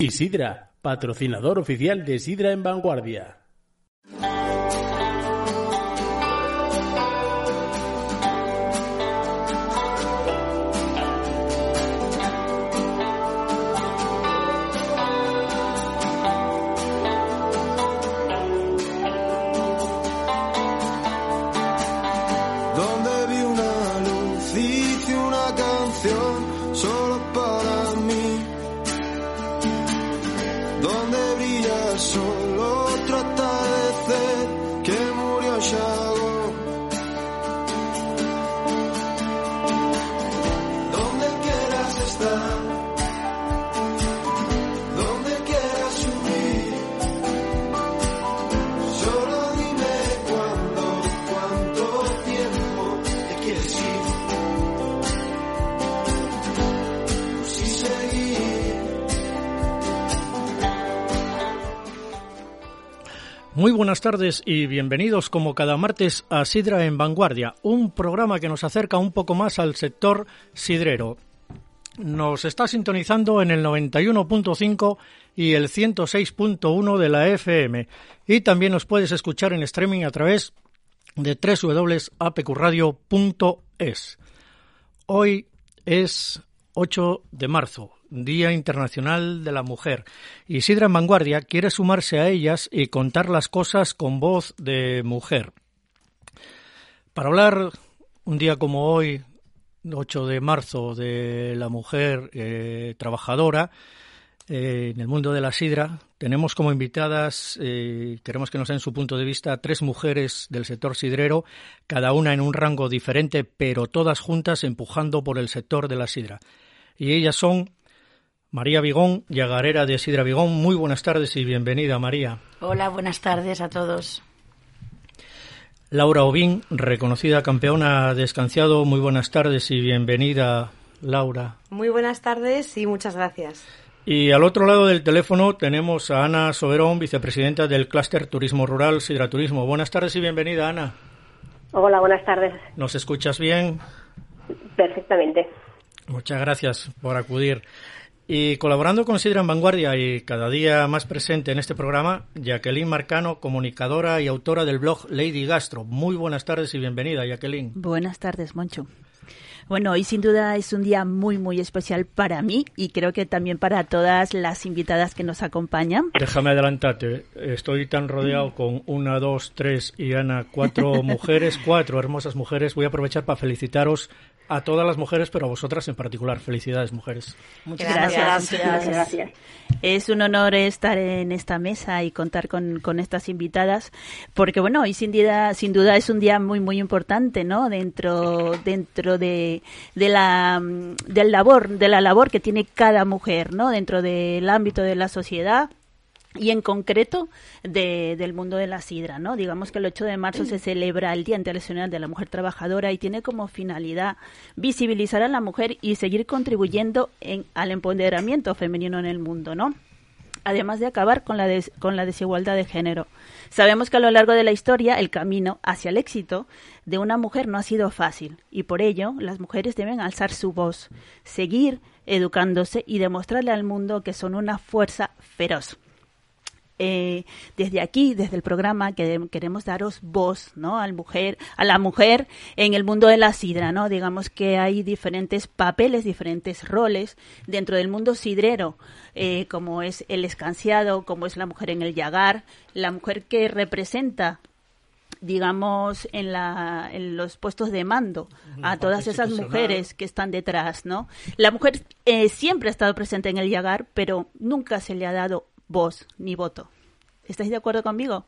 Isidra, patrocinador oficial de Sidra en Vanguardia. Buenas tardes y bienvenidos como cada martes a Sidra en Vanguardia, un programa que nos acerca un poco más al sector sidrero. Nos está sintonizando en el 91.5 y el 106.1 de la FM y también nos puedes escuchar en streaming a través de www.apqradio.es. Hoy es 8 de marzo, Día Internacional de la Mujer, y Sidra en Vanguardia quiere sumarse a ellas y contar las cosas con voz de mujer. Para hablar un día como hoy, 8 de marzo, de la mujer eh, trabajadora, eh, en el mundo de la sidra. Tenemos como invitadas, eh, queremos que nos den su punto de vista, tres mujeres del sector sidrero, cada una en un rango diferente, pero todas juntas empujando por el sector de la sidra. Y ellas son María Vigón, yagarera de Sidra Vigón. Muy buenas tardes y bienvenida, María. Hola, buenas tardes a todos. Laura Ovín, reconocida campeona de escanciado. Muy buenas tardes y bienvenida, Laura. Muy buenas tardes y muchas gracias. Y al otro lado del teléfono tenemos a Ana Soberón, vicepresidenta del Clúster Turismo Rural Sidra Turismo. Buenas tardes y bienvenida, Ana. Hola, buenas tardes. ¿Nos escuchas bien? Perfectamente. Muchas gracias por acudir. Y colaborando con Sidra en Vanguardia y cada día más presente en este programa, Jacqueline Marcano, comunicadora y autora del blog Lady Gastro. Muy buenas tardes y bienvenida, Jacqueline. Buenas tardes, Moncho. Bueno, hoy sin duda es un día muy, muy especial para mí y creo que también para todas las invitadas que nos acompañan. Déjame adelantarte, estoy tan rodeado con una, dos, tres y Ana, cuatro mujeres, cuatro hermosas mujeres. Voy a aprovechar para felicitaros a todas las mujeres, pero a vosotras en particular. Felicidades, mujeres. Muchas Gracias, gracias. muchas gracias. Es un honor estar en esta mesa y contar con, con estas invitadas, porque bueno, hoy sin duda, sin duda es un día muy, muy importante, ¿no? Dentro, dentro de, de la, del labor, de la labor que tiene cada mujer, ¿no? Dentro del ámbito de la sociedad y en concreto de- del mundo de la sidra, ¿no? Digamos que el 8 de marzo se celebra el Día Internacional de la Mujer Trabajadora y tiene como finalidad visibilizar a la mujer y seguir contribuyendo en, al empoderamiento femenino en el mundo, ¿no? Además de acabar con la, des- con la desigualdad de género. Sabemos que a lo largo de la historia el camino hacia el éxito de una mujer no ha sido fácil y por ello las mujeres deben alzar su voz, seguir educándose y demostrarle al mundo que son una fuerza feroz eh, desde aquí, desde el programa, que queremos daros voz, ¿no? Al mujer, a la mujer en el mundo de la sidra, ¿no? Digamos que hay diferentes papeles, diferentes roles dentro del mundo sidrero, eh, como es el escanciado, como es la mujer en el yagar, la mujer que representa digamos, en, la, en los puestos de mando a todas esas mujeres que están detrás, ¿no? La mujer eh, siempre ha estado presente en el Yagar, pero nunca se le ha dado voz ni voto. ¿Estáis de acuerdo conmigo?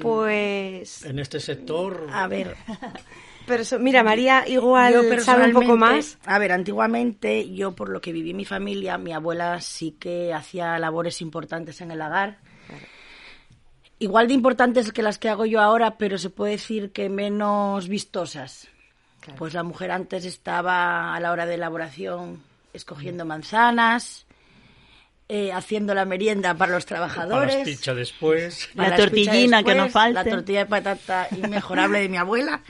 Pues, En este sector, a ver, Pero eso- mira, María igual Yo sabe un poco más. A ver, antiguamente, yo por lo que viví en mi familia, mi abuela sí que hacía labores importantes en el hogar. Igual de importantes que las que hago yo ahora, pero se puede decir que menos vistosas. Pues la mujer antes estaba a la hora de elaboración escogiendo manzanas, eh, haciendo la merienda para los Para trabajadores. las pichas después. Para La tortillina que no falte. La tortilla de patata inmejorable de mi abuela.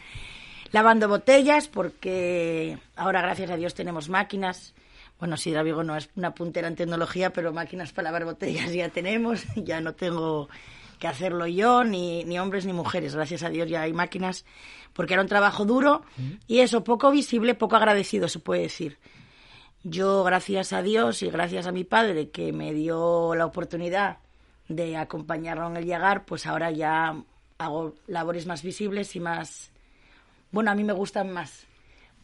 Lavando botellas, porque ahora, gracias a Dios, tenemos máquinas. Bueno, Sidra Vigo no es una puntera en tecnología, pero máquinas para lavar botellas ya tenemos. Ya no tengo que hacerlo yo, ni, ni hombres ni mujeres. Gracias a Dios ya hay máquinas, porque era un trabajo duro y eso, poco visible, poco agradecido, se puede decir. Yo, gracias a Dios y gracias a mi padre que me dio la oportunidad de acompañarlo en el llegar, pues ahora ya hago labores más visibles y más... Bueno, a mí me gustan más.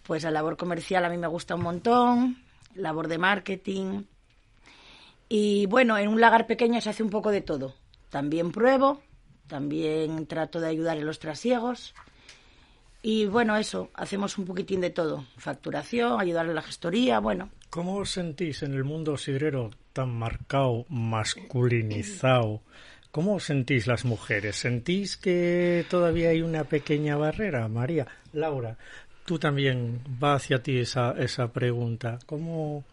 Pues la labor comercial a mí me gusta un montón, labor de marketing. Y bueno, en un lagar pequeño se hace un poco de todo. También pruebo, también trato de ayudar en los trasiegos. Y bueno, eso, hacemos un poquitín de todo. Facturación, ayudar en la gestoría, bueno. ¿Cómo os sentís en el mundo sidrero tan marcado, masculinizado? ¿Cómo os sentís las mujeres? ¿Sentís que todavía hay una pequeña barrera, María? Laura, tú también va hacia ti esa, esa pregunta. ¿Cómo,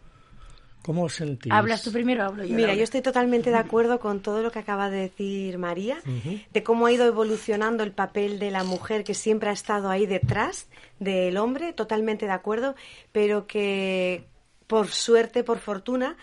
cómo os sentís? ¿Hablas tú primero o hablo yo? Mira, yo estoy totalmente de acuerdo con todo lo que acaba de decir María, de cómo ha ido evolucionando el papel de la mujer que siempre ha estado ahí detrás del hombre, totalmente de acuerdo, pero que por suerte, por fortuna,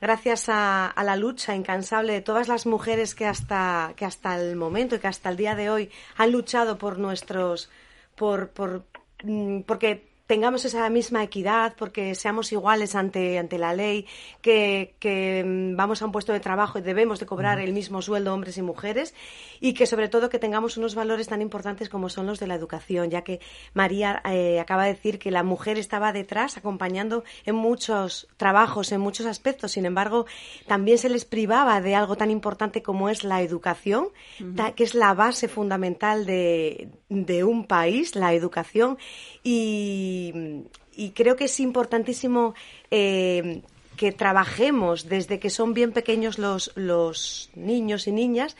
gracias a, a la lucha incansable de todas las mujeres que hasta, que hasta el momento y que hasta el día de hoy han luchado por nuestros, por, por, mm, porque tengamos esa misma equidad, porque seamos iguales ante, ante la ley, que, que mm, vamos a un puesto de trabajo y debemos de cobrar el mismo sueldo hombres y mujeres, y que sobre todo que tengamos unos valores tan importantes como son los de la educación, ya que María eh, acaba de decir que la mujer estaba detrás acompañando en muchos trabajos, en muchos aspectos, sin embargo, también se les privaba de algo tan importante como es la educación, que es la base fundamental de, de un país, la educación, y, y creo que es importantísimo eh, que trabajemos desde que son bien pequeños los, los niños y niñas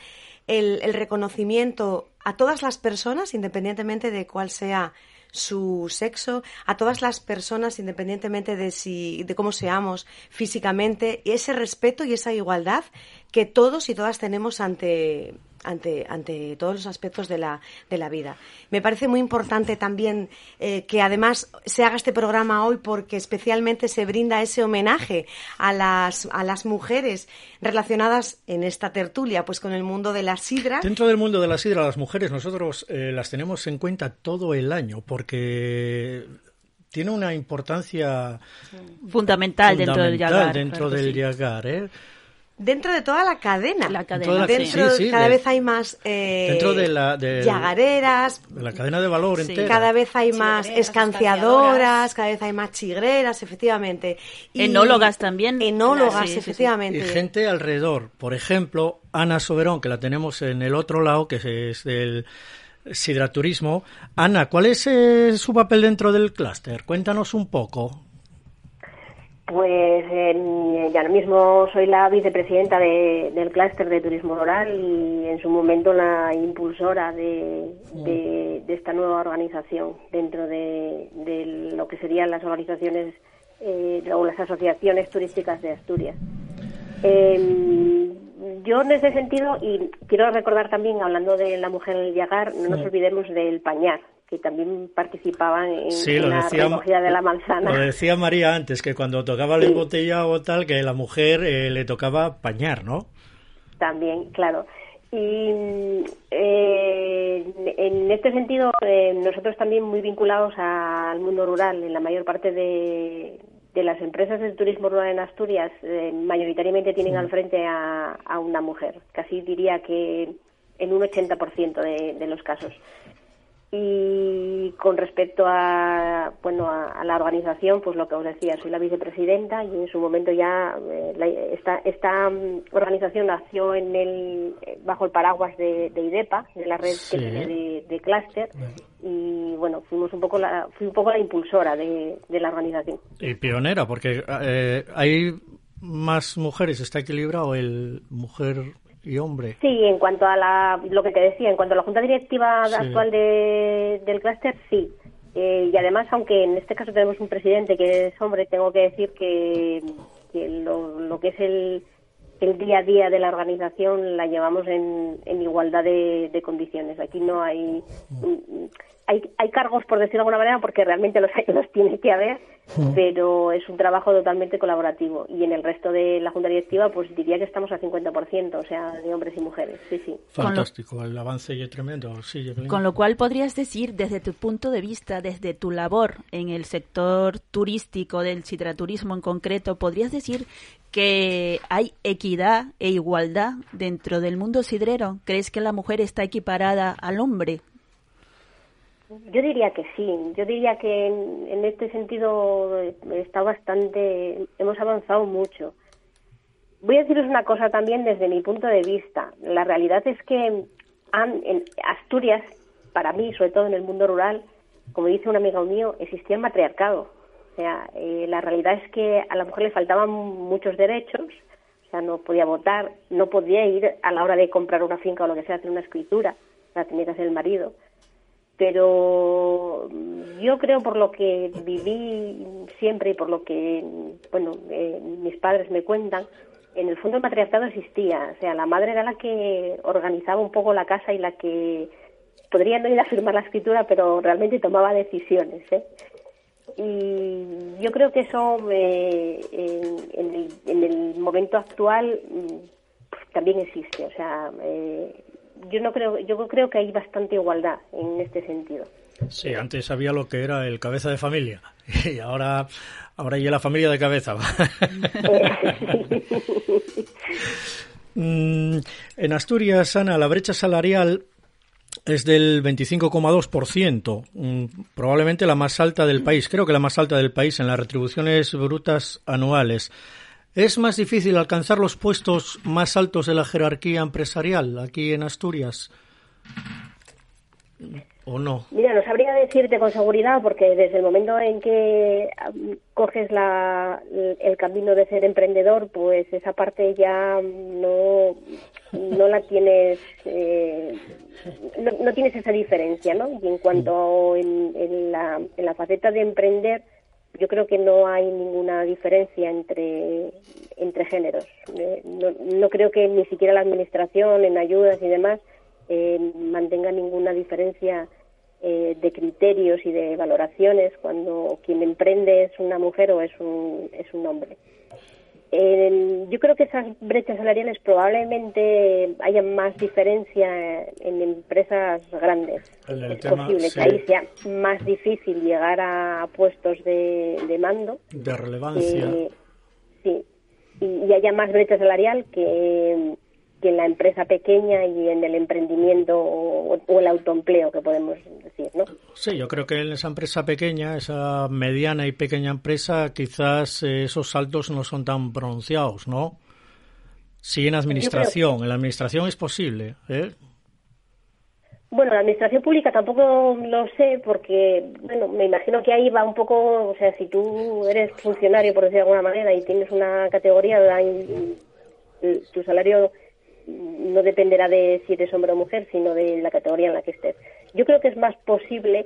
el, el reconocimiento a todas las personas, independientemente de cuál sea su sexo, a todas las personas, independientemente de si, de cómo seamos físicamente, ese respeto y esa igualdad que todos y todas tenemos ante, ante, ante todos los aspectos de la, de la vida. Me parece muy importante también eh, que además se haga este programa hoy porque especialmente se brinda ese homenaje a las, a las mujeres relacionadas en esta tertulia pues con el mundo de la sidra. Dentro del mundo de la sidra, las mujeres nosotros eh, las tenemos en cuenta todo el año porque tiene una importancia Fundamental, dentro del fundamental Yagar. dentro claro del sí. Yagar, ¿eh? Dentro de toda la cadena. La cadena, Toda la- Dentro, sí, sí, cada de- vez hay más eh, dentro de la- yagareras, De la cadena de valor Sí. entera. cada vez hay más Chigreras, escanciadoras, cada vez hay más chigreras, efectivamente. Y- Enólogas también. Enólogas, Sí, sí, sí. efectivamente. y gente alrededor. Por ejemplo, Ana Soberón, que la tenemos en el otro lado, que es del Sidraturismo. Ana, ¿cuál es eh, su papel dentro del clúster? Cuéntanos un poco. Pues en- ya ahora mismo soy la vicepresidenta de- del clúster de turismo rural y en su momento la impulsora de, de- de esta nueva organización dentro de, de lo que serían las organizaciones eh, o las asociaciones turísticas de Asturias. Eh, yo en ese sentido, y quiero recordar también, hablando de la mujer del Yagar, no nos olvidemos del Pañar, que también participaban en, Sí, en lo la decía, recogida de la manzana. lo decía María antes, que cuando tocaba el Sí. embotellado o tal, que la mujer eh, le tocaba pañar, ¿no? También, claro. Y eh, en este sentido, eh, nosotros también muy vinculados al mundo rural, en la mayor parte de, de las empresas del turismo rural en Asturias, eh, mayoritariamente tienen al frente a, a una mujer. Casi diría que en un 80% de, de los casos. Y con respecto a bueno a, a la organización, pues lo que os decía, soy la vicepresidenta y en su momento ya eh, la- esta, esta mm, organización nació en el eh, bajo el paraguas de, de IDEPA, de la red Sí. que tiene de, de clúster y bueno fuimos un poco la fui un poco la impulsora de, de la organización. Y pionera, porque eh, hay más mujeres, está equilibrado el mujer y hombre. Sí, en cuanto a la, lo que te decía, en cuanto a la junta directiva Sí. actual de, del clúster, sí. Eh, y además, aunque en este caso tenemos un presidente que es hombre, tengo que decir que, que lo, lo que es el, el día a día de la organización la llevamos en, en igualdad de, de condiciones. Aquí no hay, hay hay cargos, por decirlo de alguna manera, porque realmente los, los tiene que haber, pero es un trabajo totalmente colaborativo. Y en el resto de la junta directiva, pues diría que estamos al 50%, o sea, de hombres y mujeres. Sí, sí. Fantástico, el avance es tremendo. Sí, Jacqueline. Con lo cual podrías decir, desde tu punto de vista, desde tu labor en el sector turístico, del citraturismo en concreto, podrías decir que hay equidad e igualdad dentro del mundo sidrero. ¿Crees que la mujer está equiparada al hombre? Yo diría que sí. Yo diría que en, en este sentido está bastante. Hemos avanzado mucho. Voy a deciros una cosa también desde mi punto de vista. La realidad es que en Asturias, para mí, sobre todo en el mundo rural, como dice un amigo mío, existía el matriarcado. O sea, eh, la realidad es que a la mujer le faltaban muchos derechos. O sea, no podía votar, no podía ir a la hora de comprar una finca o lo que sea, hacer una escritura. La tenía que hacer el marido pero mm, yo creo por lo que viví siempre y por lo que bueno eh, mis padres me cuentan en el fondo el matriarcado existía o sea la madre era la que organizaba un poco la casa y la que podría no ir a firmar la escritura pero realmente tomaba decisiones ¿eh? y yo creo que eso eh, en, en el, en el momento actual mm, pues, también existe o sea eh, yo no creo yo creo que hay bastante igualdad en este sentido Sí, antes había lo que era el cabeza de familia y ahora ahora ya la familia de cabeza. Mm, en Asturias, Ana, la brecha salarial es del 25,2%, mm, probablemente la más alta del país, creo que la más alta del país en las retribuciones brutas anuales. ¿Es más difícil alcanzar los puestos más altos de la jerarquía empresarial aquí en Asturias? ¿O no? Mira, no sabría decirte con seguridad porque desde el momento en que am, coges la, el camino de ser emprendedor, pues esa parte ya no, no la tienes, eh, no, no tienes esa diferencia, ¿no? Y en cuanto en, en la, en la faceta de emprender, yo creo que no hay ninguna diferencia entre, entre géneros. Eh, no, no creo que ni siquiera la administración en ayudas y demás eh, mantenga ninguna diferencia eh, de criterios y de valoraciones cuando quien emprende es una mujer o es un, es un hombre. Eh, yo creo que esas brechas salariales probablemente haya más diferencia en empresas grandes. En el es tema, posible sí. que ahí sea más difícil llegar a puestos de, de mando. De relevancia. Eh, sí, y, y haya más brecha salarial que, que en la empresa pequeña y en el emprendimiento o, o el autoempleo, que podemos decir, ¿no? Sí, yo creo que en esa empresa pequeña, esa mediana y pequeña empresa, quizás esos saltos no son tan pronunciados, ¿no? Sí, en administración. En la administración es posible, ¿eh? Bueno, la administración pública tampoco lo sé porque, bueno, me imagino que ahí va un poco, o sea, si tú eres funcionario, por decir de alguna manera, y tienes una categoría, tu salario no dependerá de si eres hombre o mujer, sino de la categoría en la que estés. Yo creo que es más posible,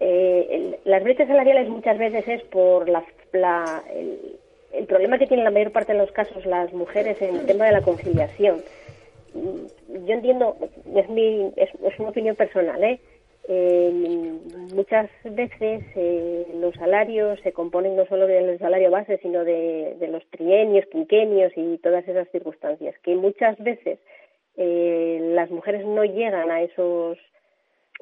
eh, las brechas salariales muchas veces es por la, la- el, el problema que tienen la mayor parte de los casos las mujeres en el tema de la conciliación Mm, yo entiendo, es, mi, es, es una opinión personal, ¿eh? Eh, muchas veces eh, los salarios se componen no solo del salario base, sino de, de los trienios, quinquenios y todas esas circunstancias, que muchas veces eh, las mujeres no llegan a esos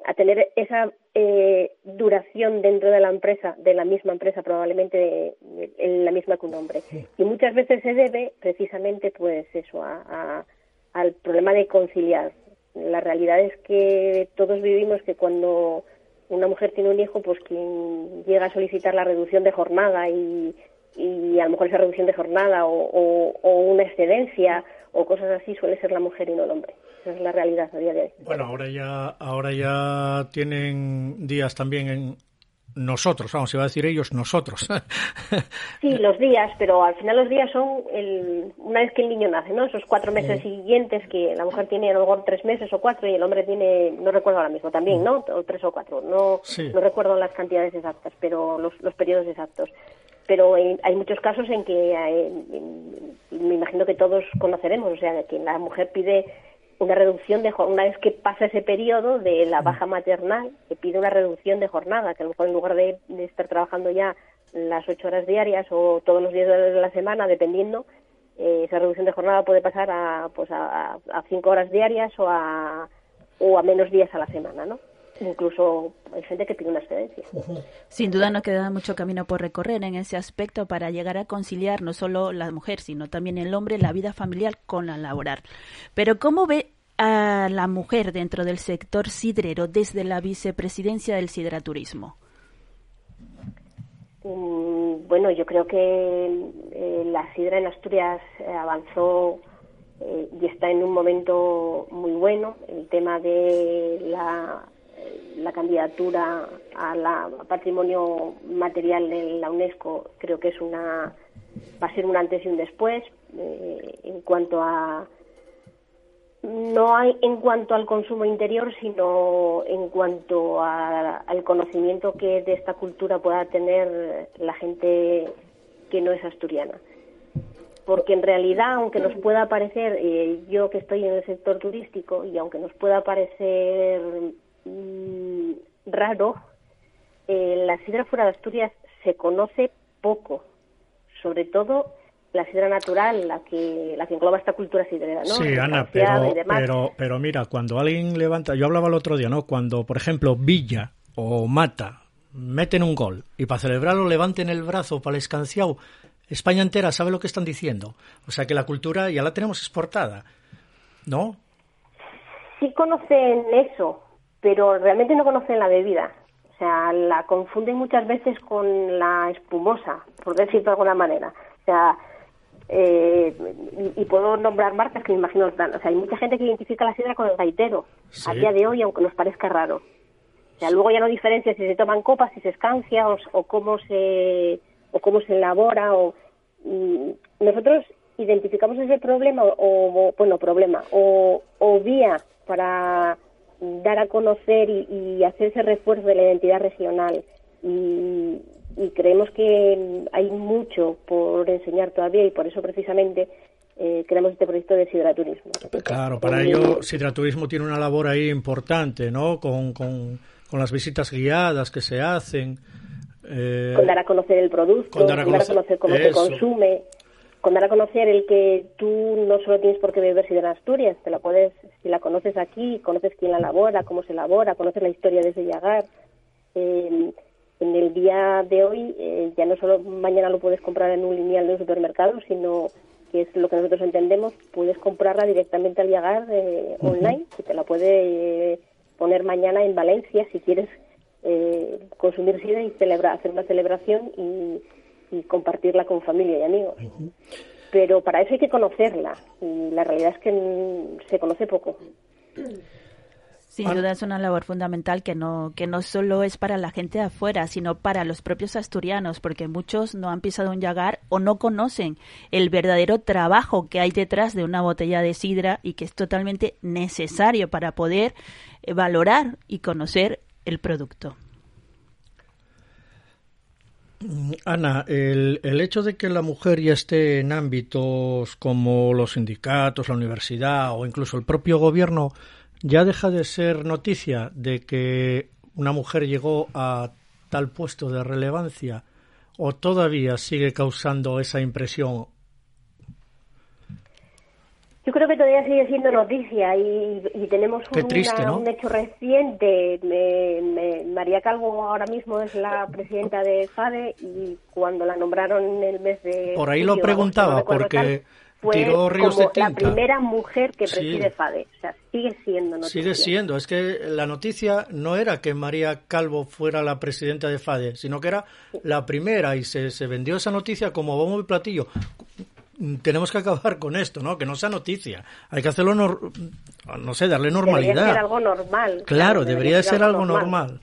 a tener esa eh, duración dentro de la empresa, de la misma empresa probablemente de- de- en la misma que un hombre. Y muchas veces se debe precisamente pues eso a, a- al problema de conciliar La realidad es que todos vivimos que cuando una mujer tiene un hijo, pues quien llega a solicitar la reducción de jornada y, y a lo mejor esa reducción de jornada o, o- una excedencia o cosas así suele ser la mujer y no el hombre. Esa es la realidad a día de hoy. Bueno, ahora ya, ahora ya tienen días también en nosotros, vamos, iba a decir ellos, nosotros. Sí, los días, pero al final los días son el, una vez que el niño nace, ¿no? Esos cuatro meses siguientes que la mujer tiene a lo mejor tres meses o cuatro y el hombre tiene, no recuerdo ahora mismo, también, ¿no? O tres o cuatro, no, Sí. no recuerdo las cantidades exactas, pero los, los periodos exactos. Pero hay, hay muchos casos en que eh, en- me imagino que todos conoceremos, o sea, que la mujer pide una reducción de jornada, una vez que pasa ese periodo de la baja maternal, que pide una reducción de jornada, que a lo mejor en lugar de, de estar trabajando ya las ocho horas diarias o todos los días de la semana, dependiendo, eh, esa reducción de jornada puede pasar a, pues a, a- a cinco horas diarias o a, o a menos días a la semana, ¿no? Incluso hay gente que pide una excedencia. Sin duda nos queda mucho camino por recorrer en ese aspecto para llegar a conciliar no solo la mujer, sino también el hombre, la vida familiar con la laboral. Pero ¿cómo ve a la mujer dentro del sector sidrero desde la vicepresidencia del sideraturismo? Mm, Bueno, yo creo que eh, la sidra en Asturias eh, avanzó eh, y está en un momento muy bueno. El tema de la, la candidatura a la patrimonio material de la UNESCO creo que es una va a ser un antes y un después eh, en cuanto a no hay en cuanto al consumo interior, sino en cuanto a- al conocimiento que de esta cultura pueda tener la gente que no es asturiana. Porque en realidad, aunque nos pueda parecer, eh, yo que estoy en el sector turístico, y aunque nos pueda parecer mm, raro, eh, la sidra fuera de Asturias se conoce poco, sobre todo la sidra natural, la que, la que engloba esta cultura sidrera, ¿no? Sí, Ana, pero, pero, pero mira, cuando alguien levanta, yo hablaba el otro día, ¿no? Cuando, por ejemplo, Villa o Mata meten un gol y para celebrarlo levanten el brazo para el escanciado, España entera sabe lo que están diciendo. O sea que la cultura ya la tenemos exportada, ¿no? sí conocen eso, pero realmente no conocen la bebida. O sea, la confunden muchas veces con la espumosa, por decirlo de alguna manera. O sea, eh, y, y puedo nombrar marcas que me imagino. O sea, hay mucha gente que identifica la sidra con el gaitero a Sí. día de hoy, aunque nos parezca raro. O sea, luego ya no diferencia si se toman copas, si se escancia o, o cómo se o cómo se elabora o y nosotros identificamos ese problema o, o- bueno problema o, o vía para dar a conocer y, y hacer ese refuerzo de la identidad regional y, y creemos que hay mucho por enseñar todavía y por eso precisamente eh, creamos este proyecto de sideraturismo. Claro, para ello Sidraturismo tiene una labor ahí importante, ¿no? Con, con, con las visitas guiadas que se hacen. eh, con dar a conocer el producto, con dar a conocer- cómo eso. se consume, con dar a conocer el que tú no solo tienes por qué beber sidra de Asturias, te la puedes, si la conoces aquí, conoces quién la elabora, cómo se elabora, conoces la historia de ese llagar. Eh, en el día de hoy, eh, ya no solo mañana lo puedes comprar en un lineal de un supermercado, sino que es lo que nosotros entendemos, puedes comprarla directamente al llegar eh, online, que te la puede eh, poner mañana en Valencia si quieres eh, consumir sidra y celebrar, hacer una celebración y, y compartirla con familia y amigos. Pero para eso hay que conocerla y la realidad es que se conoce poco. Sin duda es una labor fundamental que no, que no solo es para la gente de afuera, sino para los propios asturianos, porque muchos no han pisado un llagar o no conocen el verdadero trabajo que hay detrás de una botella de sidra y que es totalmente necesario para poder valorar y conocer el producto. Ana, el, hecho de que la mujer ya esté en ámbitos como los sindicatos, la universidad o incluso el propio gobierno ya deja de ser noticia de que una mujer llegó a tal puesto de relevancia o todavía sigue causando esa impresión. Yo creo que todavía sigue siendo noticia y, y tenemos un hecho reciente. Me- me- María Calvo ahora mismo es la presidenta de FADE y cuando la nombraron en el mes de... Por ahí julio, lo agosto, preguntaba no porque tal, fue tiró ríos como de la tinta. primera mujer que Sí. preside FADE. O sea, sigue siendo noticia. Sigue siendo, es que la noticia no era que María Calvo fuera la presidenta de FADE, sino que era la primera y se, se vendió esa noticia como bombo y platillo. Tenemos que acabar con esto, ¿no? Que no sea noticia. Hay que hacerlo, nor- no sé, darle Debería normalidad. ser algo normal. Claro, debería ser algo normal.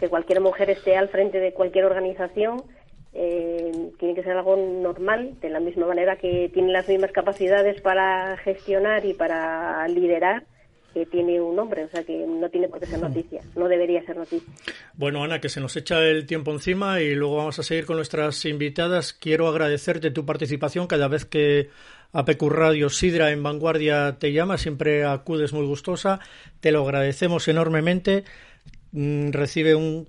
Que cualquier mujer esté al frente de cualquier organización eh, tiene que ser algo normal, de la misma manera que tiene las mismas capacidades para gestionar y para liderar que tiene un hombre, o sea que no tiene por qué ser noticia, no debería ser noticia. Bueno, Ana, que se nos echa el tiempo encima y luego vamos a seguir con nuestras invitadas. Quiero agradecerte tu participación cada vez que APQ Radio Sidra en Vanguardia te llama, siempre acudes muy gustosa. Te lo agradecemos enormemente. Mm, Recibe un,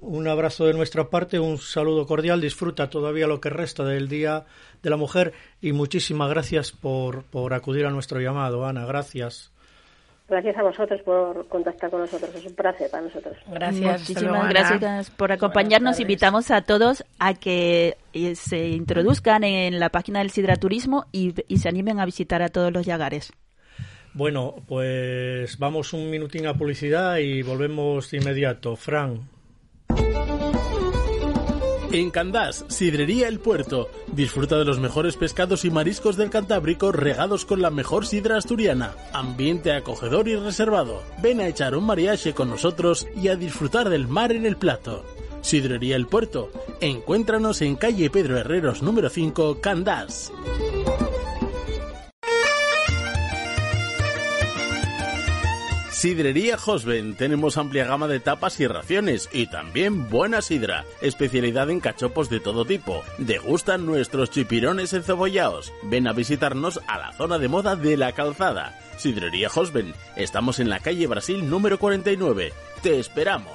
un abrazo de nuestra parte, un saludo cordial. Disfruta todavía lo que resta del Día de la Mujer y muchísimas gracias por, por acudir a nuestro llamado, Ana. Gracias. Gracias a vosotros por contactar con nosotros, es un placer para nosotros. Gracias. Muchísimas gracias por acompañarnos. Invitamos a todos a que eh, se introduzcan en la página del Sidra Turismo y, y se animen a visitar a todos los yagares. Bueno, pues vamos un minutín a publicidad y volvemos de inmediato. Fran. En Candás, Sidrería El Puerto. Disfruta de los mejores pescados y mariscos del Cantábrico regados con la mejor sidra asturiana. Ambiente acogedor y reservado. Ven a echar un mariaje con nosotros y a disfrutar del mar en el plato. Sidrería El Puerto. Encuéntranos en calle Pedro Herreros número 5, Candás. Sidrería Hosben. Tenemos amplia gama de tapas y raciones y también buena sidra. Especialidad en cachopos de todo tipo. Degustan nuestros chipirones encebollados. Ven a visitarnos a la zona de moda de la calzada. Sidrería Hosben. Estamos en la calle Brasil número 49. Te esperamos.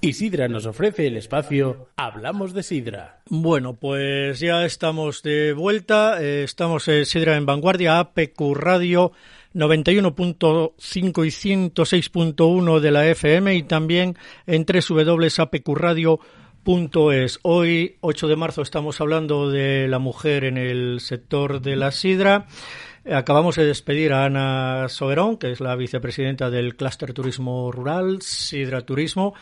Y Sidra nos ofrece el espacio Hablamos de Sidra. Bueno, pues ya estamos de vuelta. eh, estamos en Sidra en Vanguardia, APQ Radio 91.5 y 106.1 de la FM y también en www.apqradio.es. Hoy, 8 de marzo, estamos hablando de la mujer en el sector de la sidra. Acabamos de despedir a Ana Soberón, que es la vicepresidenta del Clúster Turismo Rural, Sidra Turismo,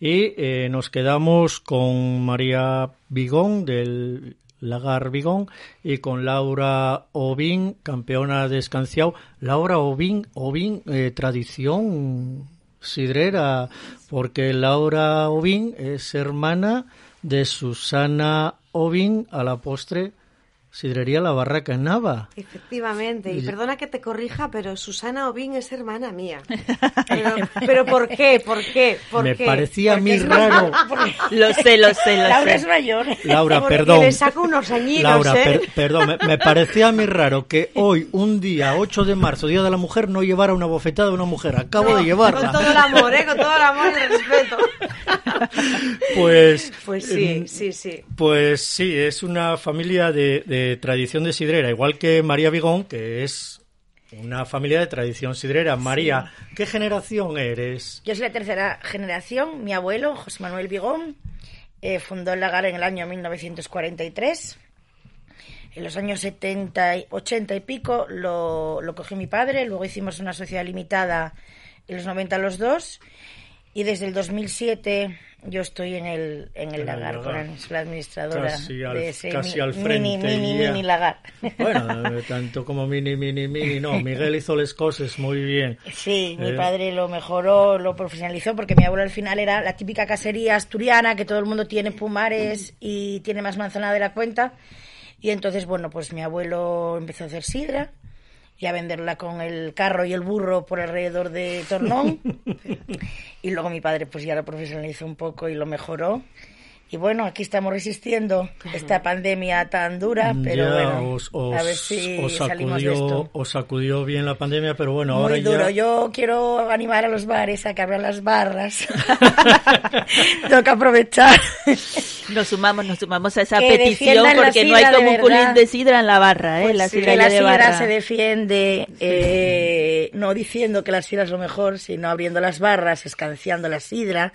y eh, nos quedamos con María Vigón del Lagar Vigón y con Laura Ovín, campeona de Escanciao. Laura Ovín, Ovín, eh, tradición sidrera, porque Laura Ovín es hermana de Susana Ovín a la postre Sidrería La Barraca en Nava. Efectivamente, y perdona que te corrija, pero Susana Ovín es hermana mía. Pero, pero ¿por qué? ¿Por qué? ¿Por Me qué? parecía a Porque mí es- raro. Lo sé, lo sé, lo Laura sé. es mayor. Laura, Porque perdón. le saco unos añinos, Laura, ¿eh? per- perdón, me, me parecía a mí raro que hoy, un día, 8 de marzo, Día de la Mujer, no llevara una bofetada de una mujer. Acabo de Con llevarla. todo el amor, ¿eh? Con todo el amor y el respeto. Pues, Pues sí, em, sí, sí. Pues sí, es una familia de, de tradición de sidrera, igual que María Vigón, que es una familia de tradición sidrera. María, ¿qué generación eres? Yo soy la tercera generación. Mi abuelo, José Manuel Vigón, eh, fundó el lagar en el año 1943. En los años 70, y 80 y pico lo, lo cogió mi padre. Luego hicimos una sociedad limitada en los 90 los dos. Y desde el 2007 yo estoy en el, en el En el lagar, lagar. con la administradora Casi al- de ese casi mi- al mini, frente, mini, ya. mini lagar. Bueno, eh, tanto como mini, mini, mini, no. Miguel hizo las cosas muy bien. Sí, mi Eh. padre lo mejoró, lo profesionalizó, porque mi abuelo al final era la típica casería asturiana que todo el mundo tiene pumares y tiene más manzana de la cuenta. Y entonces, bueno, pues mi abuelo empezó a hacer sidra y a venderla con el carro y el burro por alrededor de Tornón. y luego mi padre pues ya lo profesionalizó un poco y lo mejoró. Y bueno, aquí estamos resistiendo esta pandemia tan dura, pero Ya bueno, os, os- a ver si os salimos de sacudió, esto. os sacudió bien la pandemia, pero bueno, ahora Muy duro. ya... Yo quiero animar a los bares a que abran las barras. Tengo que aprovechar. Nos sumamos, nos sumamos a esa Que petición porque no hay como un culín de sidra en la barra, ¿eh? Pues la sí, sidra que ya la de sidra barra. se defiende eh, no diciendo que la sidra es lo mejor, sino abriendo las barras, escanciando la sidra,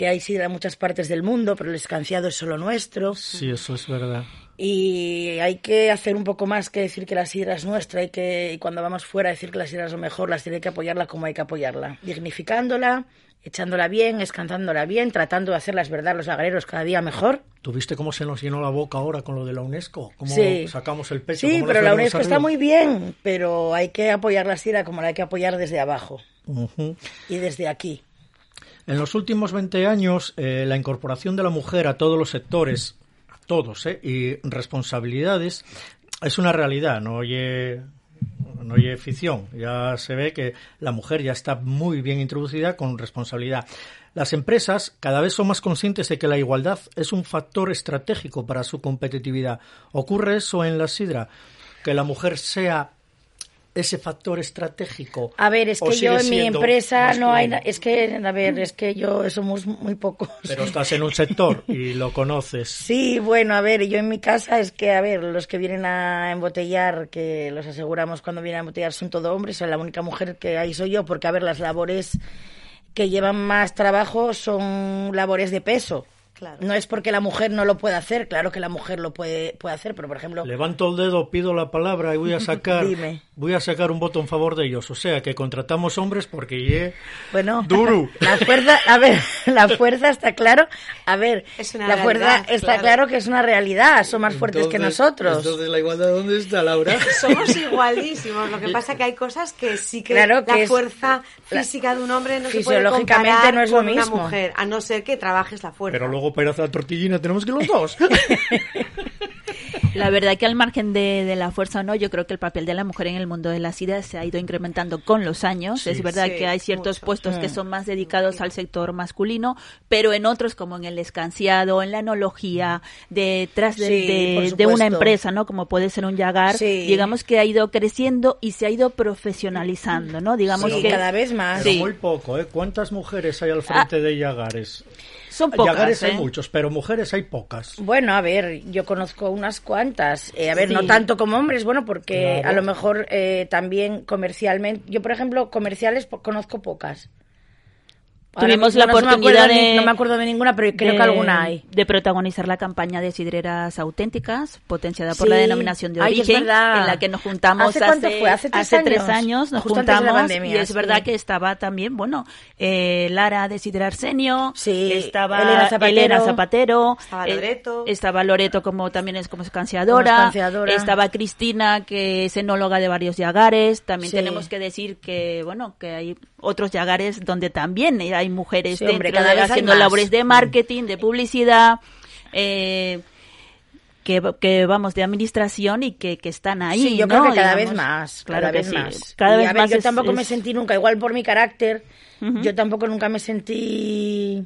que hay sidra en muchas partes del mundo, pero el escanciado es solo nuestro. Sí, eso es verdad. Y hay que hacer un poco más que decir que la sidra es nuestra. Hay que, y cuando vamos fuera, decir que la sidra es lo mejor. La sidra hay que apoyarla como hay que apoyarla. Dignificándola, echándola bien, escanzándola bien, tratando de hacerlas verdad los agreros cada día mejor. ¿Tuviste cómo se nos llenó la boca ahora con lo de la UNESCO? ¿Cómo Sí. sacamos el pecho? Sí, ¿Cómo pero la UNESCO está muy bien, pero hay que apoyar la sidra como la hay que apoyar desde abajo Ujú. y desde aquí. En los últimos 20 años, eh, la incorporación de la mujer a todos los sectores, a todos, eh, y responsabilidades, es una realidad, no oye, no oye ficción. Ya se ve que la mujer ya está muy bien introducida con responsabilidad. Las empresas cada vez son más conscientes de que la igualdad es un factor estratégico para su competitividad. ¿Ocurre eso en la sidra? Que la mujer sea ese factor estratégico. A ver, es ¿O que yo en mi empresa no hay, es que, a ver, es que yo somos muy pocos. Pero estás en un sector y lo conoces. Sí, bueno, a ver, yo en mi casa es que, a ver, los que vienen a embotellar, que los aseguramos cuando vienen a embotellar son todo hombres, soy la única mujer que ahí soy yo, porque, a ver, las labores que llevan más trabajo son labores de peso. Claro. No es porque la mujer no lo pueda hacer, claro que la mujer lo puede, puede hacer, pero por ejemplo, Levanto el dedo, pido la palabra y voy a sacar Dime. Voy a sacar un voto en favor de ellos. O sea, que contratamos hombres porque ye Bueno, Duro. La fuerza, a ver, la fuerza está claro. A ver, Es una la fuerza está claro. claro. que es una realidad. Son más fuertes que nosotros. Entonces la igualdad dónde está, Laura? Somos igualísimos. Lo que pasa que hay cosas que sí que Claro que la es- fuerza la- física de un hombre no se puede fisiológicamente comparar no es lo con una mismo. mujer, a no ser que trabajes la fuerza. Pero luego para hacer la tortillina tenemos que los dos. La verdad que al margen de, de la fuerza o no, yo creo que el papel de la mujer en el mundo de la SIDA se ha ido incrementando con los años. Sí. es verdad Sí, que hay ciertos mucho. puestos que son más dedicados al sector masculino, pero en otros como en el escanciado, en la enología, detrás de, Sí, de- por de una empresa, ¿no? Como puede ser un Yagar, Sí. digamos que ha ido creciendo y se ha ido profesionalizando, ¿no? Digamos Sí, que cada vez más. Pero Sí. muy poco, ¿eh? ¿Cuántas mujeres hay al frente de Yagares? Son pocas. Yagares hay ¿eh? muchos, pero mujeres hay pocas. Bueno, a ver, yo conozco unas cuantas. Eh, a ver, no tanto como hombres, bueno, porque Claro. a lo mejor eh, también comercialmente. Yo, por ejemplo, comerciales po- conozco pocas. Tuvimos la no oportunidad ni- de- No me acuerdo de ninguna, pero creo de- que alguna hay. De protagonizar la campaña de sidreras auténticas, potenciada por Sí. la denominación de origen, en la que nos juntamos ¿Hace cuánto fue? ¿Hace tres tres años? años, nos Justo juntamos pandemia, y es sí. verdad que estaba también, bueno, eh, Lara de Sidra Arsenio, Sí, estaba Elena Zapatero. Elena Zapatero, Estaba eh, Loreto. estaba Loreto como también es como escanciadora, Como estaba Cristina que es enóloga de varios yagares, también tenemos que decir que, bueno, que hay otros yagares donde también hay mujeres Sí, hombre, dentro cada haciendo labores de marketing, de publicidad, eh, que, que vamos, de administración y que, que están ahí. Sí, yo ¿no? creo que cada Digamos, vez más. Claro cada que vez sí. más. Cada Y, vez a ver, más yo es- tampoco me sentí nunca, igual por mi carácter, yo tampoco nunca me sentí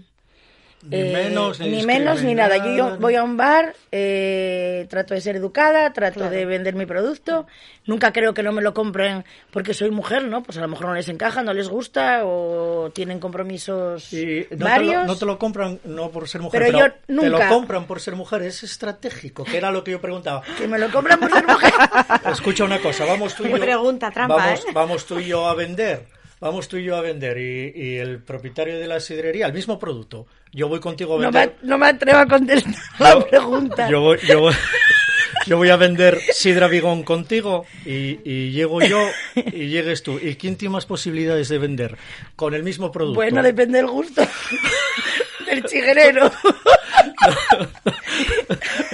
Ni eh, menos, ni ni menos ni nada. Yo, yo voy a un bar, eh, trato de ser educada, trato de vender mi producto. Nunca creo que no me lo compren porque soy mujer, ¿no? Pues a lo mejor no les encaja, no les gusta o tienen compromisos Y no te, varios. lo, no te lo compran no por ser mujer, Pero pero, yo te nunca. lo compran por ser mujer. Es estratégico, que era lo que yo preguntaba. Que me lo compran por ser mujer. Escucha una cosa, vamos tú y yo. pregunta, trampa, vamos, ¿eh? vamos tú y yo a vender. Vamos tú y yo a vender. Y, y el propietario de la sidrería, el mismo producto. Yo voy contigo a No me, vender. no me atrevo a contestar la pregunta. Yo voy, yo voy- yo voy a vender sidra bigón contigo y, y llego yo y llegues tú. ¿Y quién tiene más posibilidades de vender? Con el mismo producto. Bueno, depende del gusto del chiguerero.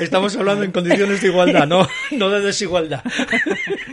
Estamos hablando en condiciones de igualdad, no, no de desigualdad.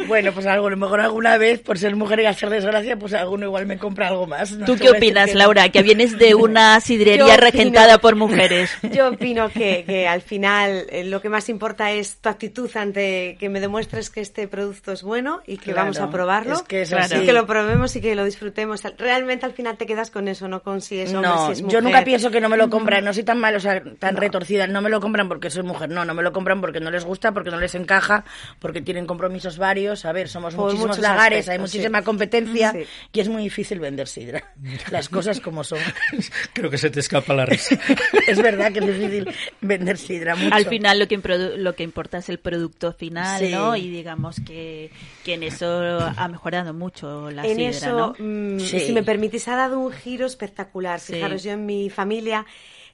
Bueno, pues algo, a lo mejor alguna vez, por ser mujer y hacer desgracia, pues alguno igual me compra algo más. No ¿Tú qué opinas, que. Laura? Que vienes de una Yo sidrería opino- regentada por mujeres. Yo opino que, que al final eh, lo que más importa es tu actitud ante que me demuestres que este producto es bueno y que Claro, vamos a probarlo. es que es y así. que lo probemos y que lo disfrutemos. Realmente al final te quedas con eso, no con si es hombre, No, si es yo nunca pienso que no me lo compran, no soy tan mal, o sea, tan retorcida, no me lo compran porque soy mujer, no, no me lo compran porque no les gusta, porque no les encaja, porque tienen compromisos varios, a ver, somos Por muchísimos muchos lagares, hay muchísima sí. competencia Sí. y es muy difícil vender sidra, las cosas como son. Creo que se te escapa la risa. es verdad que es difícil vender sidra mucho. Al final lo que, improdu- lo que importa es el producto final, Sí. ¿no? Y digamos que, que en eso ha mejorado mucho la en sidra, eso, ¿no? mm, Sí. si me permitís, ha dado un giro espectacular. Sí. Fijaros, yo en mi familia,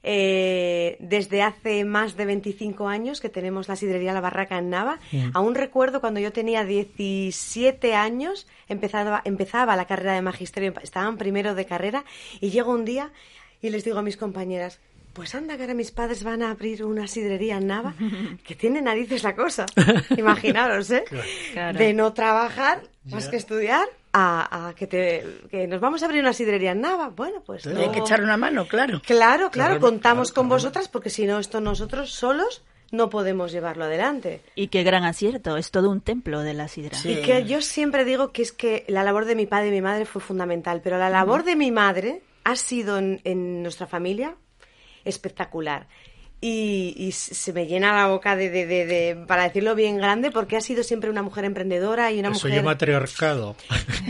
eh, desde hace más de 25 años que tenemos la sidrería La Barraca en Nava, aún recuerdo cuando yo tenía 17 años, empezaba, empezaba la carrera de magisterio, estaban primero de carrera, y llego un día y les digo a mis compañeras, pues anda, que ahora mis padres van a abrir una sidrería en Nava, que tiene narices la cosa. Imaginaros, ¿eh? Claro. De no trabajar más que estudiar a, a que, te, que nos vamos a abrir una sidrería en Nava. Bueno, pues Hay que no- echar una mano, claro. Claro, claro, Claro, contamos claro, con claro. vosotras porque si no, esto nosotros solos no podemos llevarlo adelante. Y qué gran acierto, es todo un templo de la sidra. Sí. Y que yo siempre digo que es que la labor de mi padre y mi madre fue fundamental, pero la labor de mi madre ha sido en, en nuestra familia espectacular. Y, y se me llena la boca de, de- de- de- para decirlo bien grande, porque ha sido siempre una mujer emprendedora y una Eso mujer... yo matriarcado.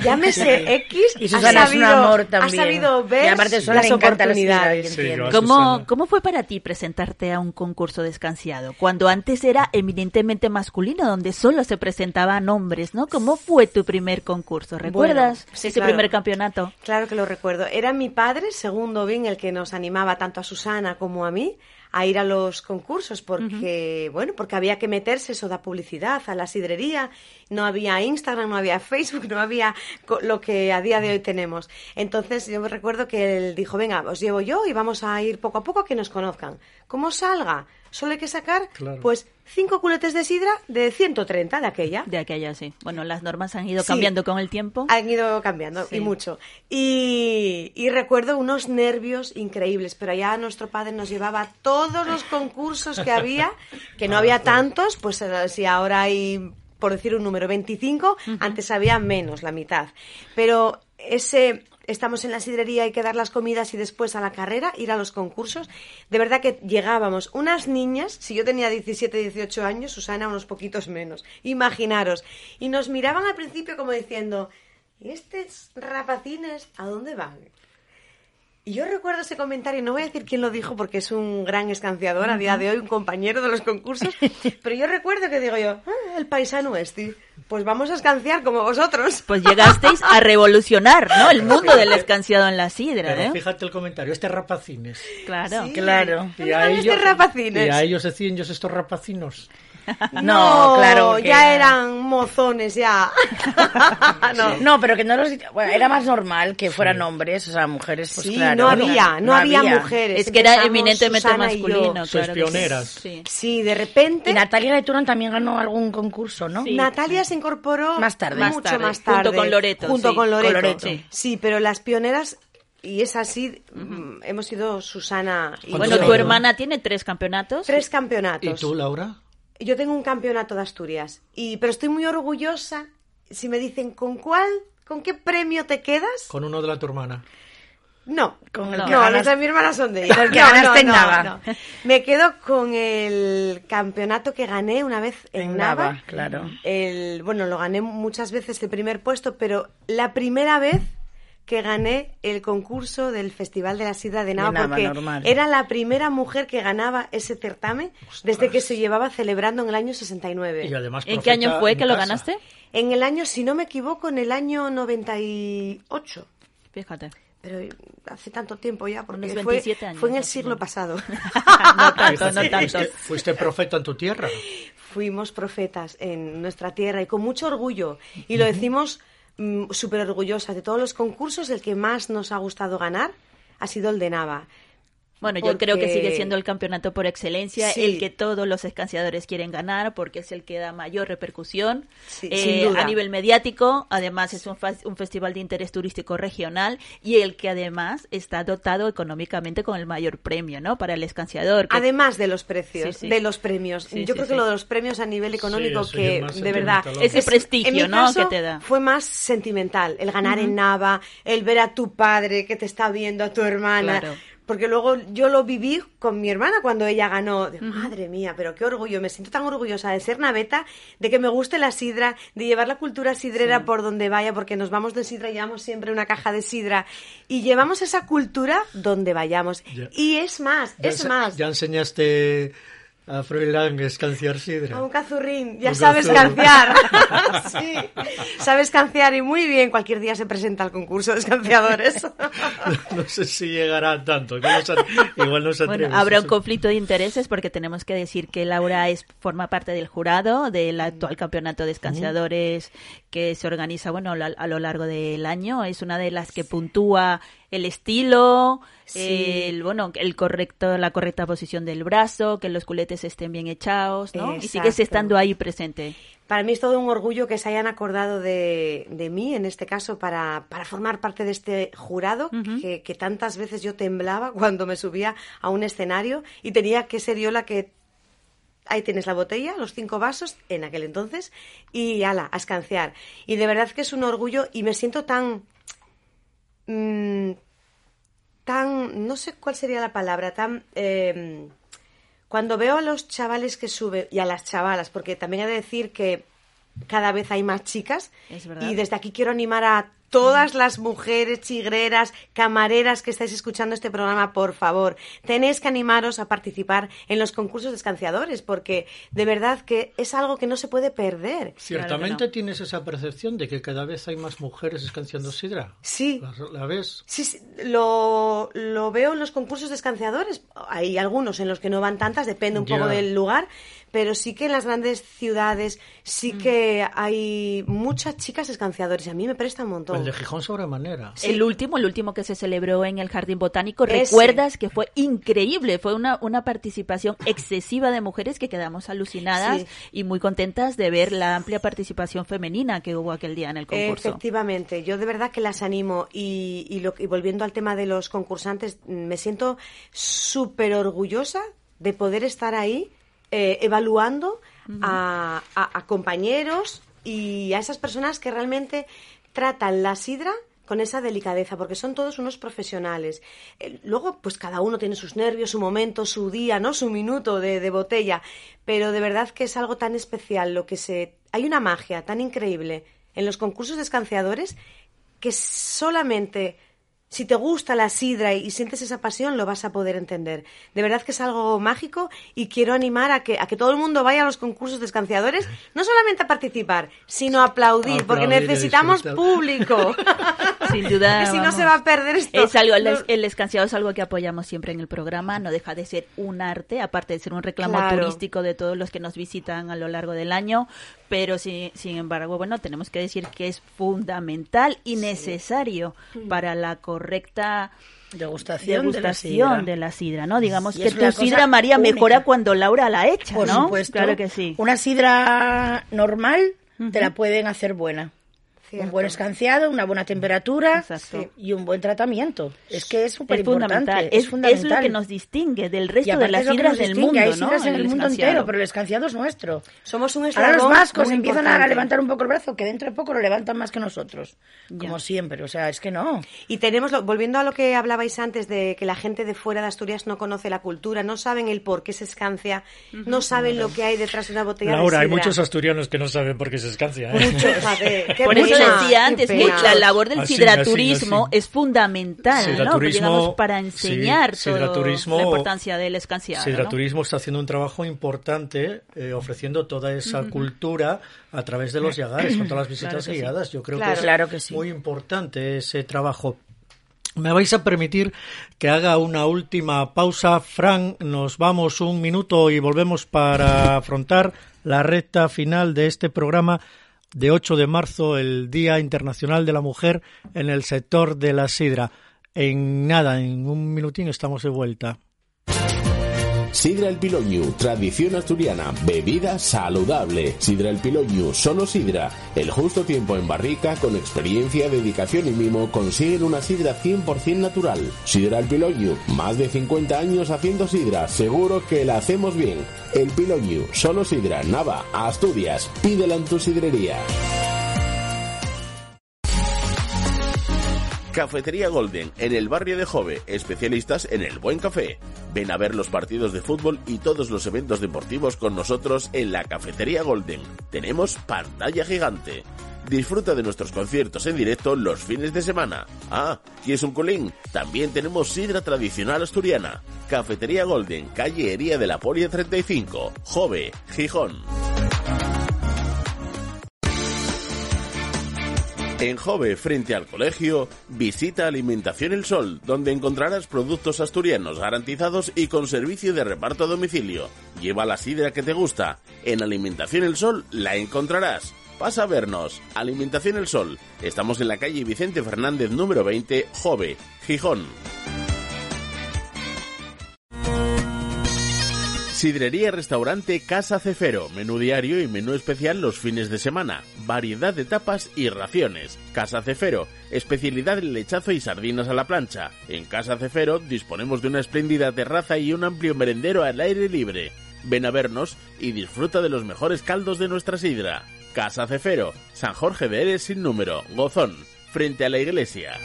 Llámese X, Y ha Susana es un sabido- amor también. Ha sabido ver Y aparte las le encanta la sidra, oportunidades. Sí, yo a ¿Cómo. ¿Cómo fue para ti presentarte a un concurso descansiado? Cuando antes era eminentemente masculino, donde solo se presentaban hombres, ¿no? ¿Cómo fue tu primer concurso? ¿Recuerdas Bueno, sí, ese claro. primer campeonato? Claro que lo recuerdo. Era mi padre, segundo bien, el que nos animaba tanto a Susana como a mí a ir a los concursos porque, bueno, porque había que meterse eso da publicidad a la sidrería, no había Instagram, no había Facebook, no había co- lo que a día de hoy tenemos. Entonces yo me recuerdo que él dijo, venga, os llevo yo y vamos a ir poco a poco a que nos conozcan. ¿Cómo salga? Solo hay que sacar, Claro. pues, cinco culetes de sidra de 130 de aquella. De aquella, sí. Bueno, las normas han ido Sí. cambiando con el tiempo. Han ido cambiando Sí. y mucho. Y, y recuerdo unos nervios increíbles, pero allá nuestro padre nos llevaba a todos los concursos que había, que no había tantos, pues eh, si ahora hay, por decir un número, 25, antes había menos, la mitad. Pero ese... Estamos en la sidrería, hay que dar las comidas y después a la carrera, ir a los concursos. De verdad que llegábamos unas niñas, si yo tenía 17, 18 años, Susana unos poquitos menos, imaginaros. Y nos miraban al principio como diciendo, ¿y estos rapacines a dónde van? Y yo recuerdo ese comentario, no voy a decir quién lo dijo porque es un gran escanciador a día de hoy, un compañero de los concursos, pero yo recuerdo que digo yo, "Ah, el paisano este, pues vamos a escanciar como vosotros. Pues llegasteis a revolucionar, ¿no? El mundo del escanciado en la sidra, Pero ¿eh? fíjate el comentario, este rapacines. Claro. Sí. Claro. ¿Dónde van estos rapacines? y a ellos decían ellos estos rapacinos. No, claro. porque- ya eran mozones, ya. no. No, pero que no los... Bueno, era más normal que fueran hombres, o sea, mujeres, pues sí, claro. no había, no, había, mujeres. Es que era eminentemente Susana y masculino, Sois claro. que sí. pioneras. Sí. Sí, de repente. Y Natalia de Turón también ganó algún concurso, ¿no? Natalia se incorporó Más tarde. mucho Más tarde, más junto con Loreto, Junto sí. con Loreto. Con Loreto. Sí. Sí, pero las pioneras, y es así, mm, hemos sido Susana y Bueno, tu hermana tiene tres campeonatos. Tres ¿Y campeonatos. tú, Laura? Yo tengo un campeonato de Asturias, y, pero estoy muy orgullosa. Si me dicen, ¿con cuál? ¿Con qué premio te quedas? Con uno de la tu hermana. No, Con el no, que no, ganas- las de mi hermana son de ella. Con el que No, ganaste en no, Nava. no. Me quedo con el campeonato que gané una vez en, En Nava. Nava, claro. El, bueno, lo gané muchas veces el primer puesto, pero la primera vez que gané el concurso del Festival de la Sidra de Nava, Nava, porque normal. era la primera mujer que ganaba ese certamen desde que se llevaba celebrando en el año 69. Y además ¿En qué año fue que lo ganaste? En el año, si no me equivoco, en el año 98. Fíjate. Pero hace tanto tiempo ya, porque fue, 27 años, fue en el siglo pasado. No tanto, no tanto. Fuiste, profeta en tu tierra. Fuimos profetas en nuestra tierra y con mucho orgullo. Y lo decimos súper orgullosas. De todos los concursos, el que más nos ha gustado ganar ha sido el de Nava. Bueno, yo creo que sigue siendo el campeonato por excelencia, Sí. el que todos los escanciadores quieren ganar porque es el que da mayor repercusión Sí, eh, sin duda. a nivel mediático. Además, es un, fa- un festival de interés turístico regional y el que además está dotado económicamente con el mayor premio, ¿no? Para el escanciador. que- Además de los precios, Sí, sí. de los premios. Sí, Yo sí, creo que lo de los premios a nivel económico, que de verdad. Ese es- prestigio, en mi ¿no? caso, que te da. Fue más sentimental. El ganar en Nava, el ver a tu padre que te está viendo, a tu hermana. Claro. Porque luego yo lo viví con mi hermana cuando ella ganó. De, Madre mía, pero qué orgullo. Me siento tan orgullosa de ser naveta, de que me guste la sidra, de llevar la cultura sidrera por donde vaya, porque nos vamos de sidra y llevamos siempre una caja de sidra. Y llevamos esa cultura donde vayamos. Ya. Y es más, Ya es más. Ya enseñaste a Froilán a escanciar sidra. A un cazurrín, ya Un sabes cazurro. canciar. sí, sabes canciar y muy bien. Cualquier día se presenta al concurso de escanciadores. no sé si llegará tanto. Igual no se, igual no se Bueno, habrá un conflicto de intereses porque tenemos que decir que Laura es forma parte del jurado del actual campeonato de escanciadores que se organiza bueno la- a lo largo del año. Es una de las que puntúa el estilo, Sí. el bueno, el correcto, la correcta posición del brazo, que los culetes estén bien echados, ¿no? Y sigues estando ahí presente. Para mí es todo un orgullo que se hayan acordado de, de mí, en este caso, para, para formar parte de este jurado, que, que tantas veces yo temblaba cuando me subía a un escenario y tenía que ser yo la que ahí tienes la botella, los cinco vasos, en aquel entonces, y ala, a escanciar. Y de verdad que es un orgullo y me siento tan... mm, tan... no sé cuál sería la palabra, tan... eh, cuando veo a los chavales que suben y a las chavalas, porque también he de decir que cada vez hay más chicas Es y desde aquí quiero animar a todas las mujeres chigreras, camareras que estáis escuchando este programa, por favor, tenéis que animaros a participar en los concursos de escanciadores, porque de verdad que es algo que no se puede perder. Ciertamente Claro tienes esa percepción de que cada vez hay más mujeres escanciando sidra. Sí. ¿La, la ves? Sí, sí, lo, lo veo en los concursos de escanciadores. Hay algunos en los que no van tantas, depende un poco del lugar, pero sí que en las grandes ciudades sí que hay muchas chicas escanciadores. y A mí me presta un montón. El de Gijón sobremanera. Sí. El último, el último que se celebró en el Jardín Botánico, Ese. recuerdas que fue increíble, fue una, una participación excesiva de mujeres que quedamos alucinadas Sí. y muy contentas de ver la amplia participación femenina que hubo aquel día en el concurso. Efectivamente, yo de verdad que las animo y, y, lo, y volviendo al tema de los concursantes, me siento súper orgullosa de poder estar ahí eh, evaluando a, a- a compañeros y a esas personas que realmente tratan la sidra con esa delicadeza, porque son todos unos profesionales. Eh, luego, pues cada uno tiene sus nervios, su momento, su día, ¿no? Su minuto de, de botella. Pero de verdad que es algo tan especial, lo que se... Hay una magia tan increíble en los concursos de escanciadores que solamente si te gusta la sidra y sientes esa pasión, lo vas a poder entender. De verdad que es algo mágico y quiero animar a que, a que todo el mundo vaya a los concursos de escanciadores, no solamente a participar, sino a aplaudir, porque Aplaudir necesitamos público. Sin duda. que si no se va a perder esto. Es algo, el, el escanciado es algo que apoyamos siempre en el programa, no deja de ser un arte, aparte de ser un reclamo Claro. turístico de todos los que nos visitan a lo largo del año, pero sin, sin embargo, bueno, tenemos que decir que es fundamental y necesario para la correcta Degustación, de la sidra. de la sidra, ¿no? Digamos Y que tu sidra María única. mejora cuando Laura la echa, Por ¿no? supuesto. Claro que sí. Una sidra normal te la pueden hacer buena. Cierto. Un buen escanciado, una buena temperatura Exacto. y un buen tratamiento. Es que es súper importante. Es, Es, fundamental. es lo que nos distingue del resto de las nos del mundo, Hay ¿no? en el mundo entero, pero el escanciado es nuestro. Somos un Ahora los vascos empiezan a levantar un poco el brazo, que dentro de poco lo levantan más que nosotros. Ya. Como siempre, o sea, es que no. Y tenemos, lo- volviendo a lo que hablabais antes de que la gente de fuera de Asturias no conoce la cultura, no saben el por qué se escancia, no saben lo que hay detrás de una botella Laura, de hay muchos asturianos que no saben por qué se escancia. ¿eh? Muchos, qué Por eso decía antes la labor del Así, sidraturismo así, así. es fundamental, ¿no? Sidraturismo, digamos, para sí, enseñar todo sidraturismo- la importancia del escanciado, ¿no? Sidraturismo está haciendo un trabajo importante eh, ofreciendo toda esa cultura a través de los yagares, con todas las visitas Claro sí. guiadas. Yo creo Claro. que es Claro que sí. muy importante ese trabajo. Me vais a permitir que haga una última pausa. Fran, nos vamos un minuto y volvemos para afrontar la recta final de este programa de 8 de marzo, el Día Internacional de la Mujer en el sector de la sidra. En nada, en un minutín estamos de vuelta. Sidra El Piloñu, tradición asturiana, bebida saludable. Sidra El Piloñu, solo sidra. El justo tiempo en barrica, con experiencia, dedicación y mimo, consiguen una sidra 100% natural. Sidra El Piloñu, más de 50 años haciendo sidra, seguro que la hacemos bien. El Piloñu, solo sidra, Nava, Asturias. Pídela en tu sidrería. Cafetería Golden, en el barrio de Jove, especialistas en el buen café. Ven a ver los partidos de fútbol y todos los eventos deportivos con nosotros en la Cafetería Golden. Tenemos pantalla gigante. Disfruta de nuestros conciertos en directo los fines de semana. Ah, ¿quieres un colín? También tenemos sidra tradicional asturiana. Cafetería Golden, calle Hería de la Polia 35, Jove, Gijón. En Jove, frente al colegio, visita Alimentación El Sol, donde encontrarás productos asturianos garantizados y con servicio de reparto a domicilio. Lleva la sidra que te gusta. En Alimentación El Sol la encontrarás. Pasa a vernos. Alimentación El Sol. Estamos en la calle Vicente Fernández número 20, Jove, Gijón. Sidrería Restaurante Casa Cefero, menú diario y menú especial los fines de semana, variedad de tapas y raciones. Casa Cefero, especialidad en lechazo y sardinas a la plancha. En Casa Cefero disponemos de una espléndida terraza y un amplio merendero al aire libre. Ven a vernos y disfruta de los mejores caldos de nuestra sidra. Casa Cefero, San Jorge de Eres sin número, Gozón, frente a la iglesia.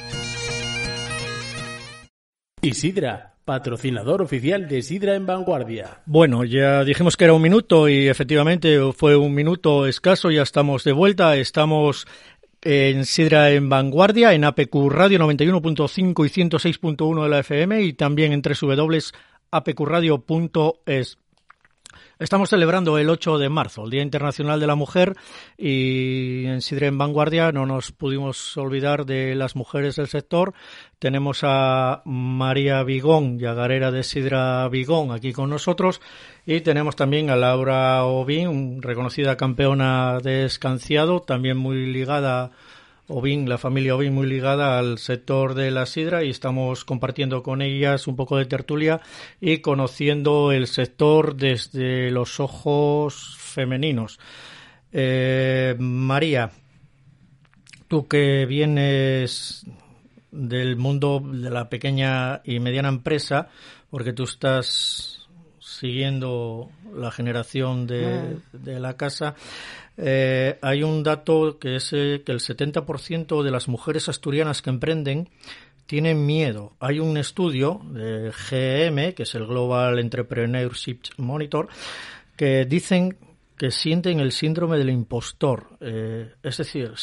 Y Sidra, patrocinador oficial de Sidra en Vanguardia. Bueno, ya dijimos que era un minuto y efectivamente fue un minuto escaso, ya estamos de vuelta, estamos en Sidra en Vanguardia, en APQ Radio 91.5 y 106.1 de la FM y también en www.apqradio.es. Estamos celebrando el 8 de marzo, el Día Internacional de la Mujer, y en Sidre en Vanguardia no nos pudimos olvidar de las mujeres del sector. Tenemos a María Vigón, yagarera de Sidra Vigón, aquí con nosotros, y tenemos también a Laura Ovín, reconocida campeona de escanciado, también muy ligada Ovin, la familia Ovin muy ligada al sector de la sidra y estamos compartiendo con ellas un poco de tertulia y conociendo el sector desde los ojos femeninos. Eh, María, tú que vienes del mundo de la pequeña y mediana empresa, porque tú estás siguiendo la generación de, de la casa, eh, hay un dato que es eh, que el 70% de las mujeres asturianas que emprenden tienen miedo. Hay un estudio de GM, que es el Global Entrepreneurship Monitor, que dicen que sienten el síndrome del impostor. Eh, es decir,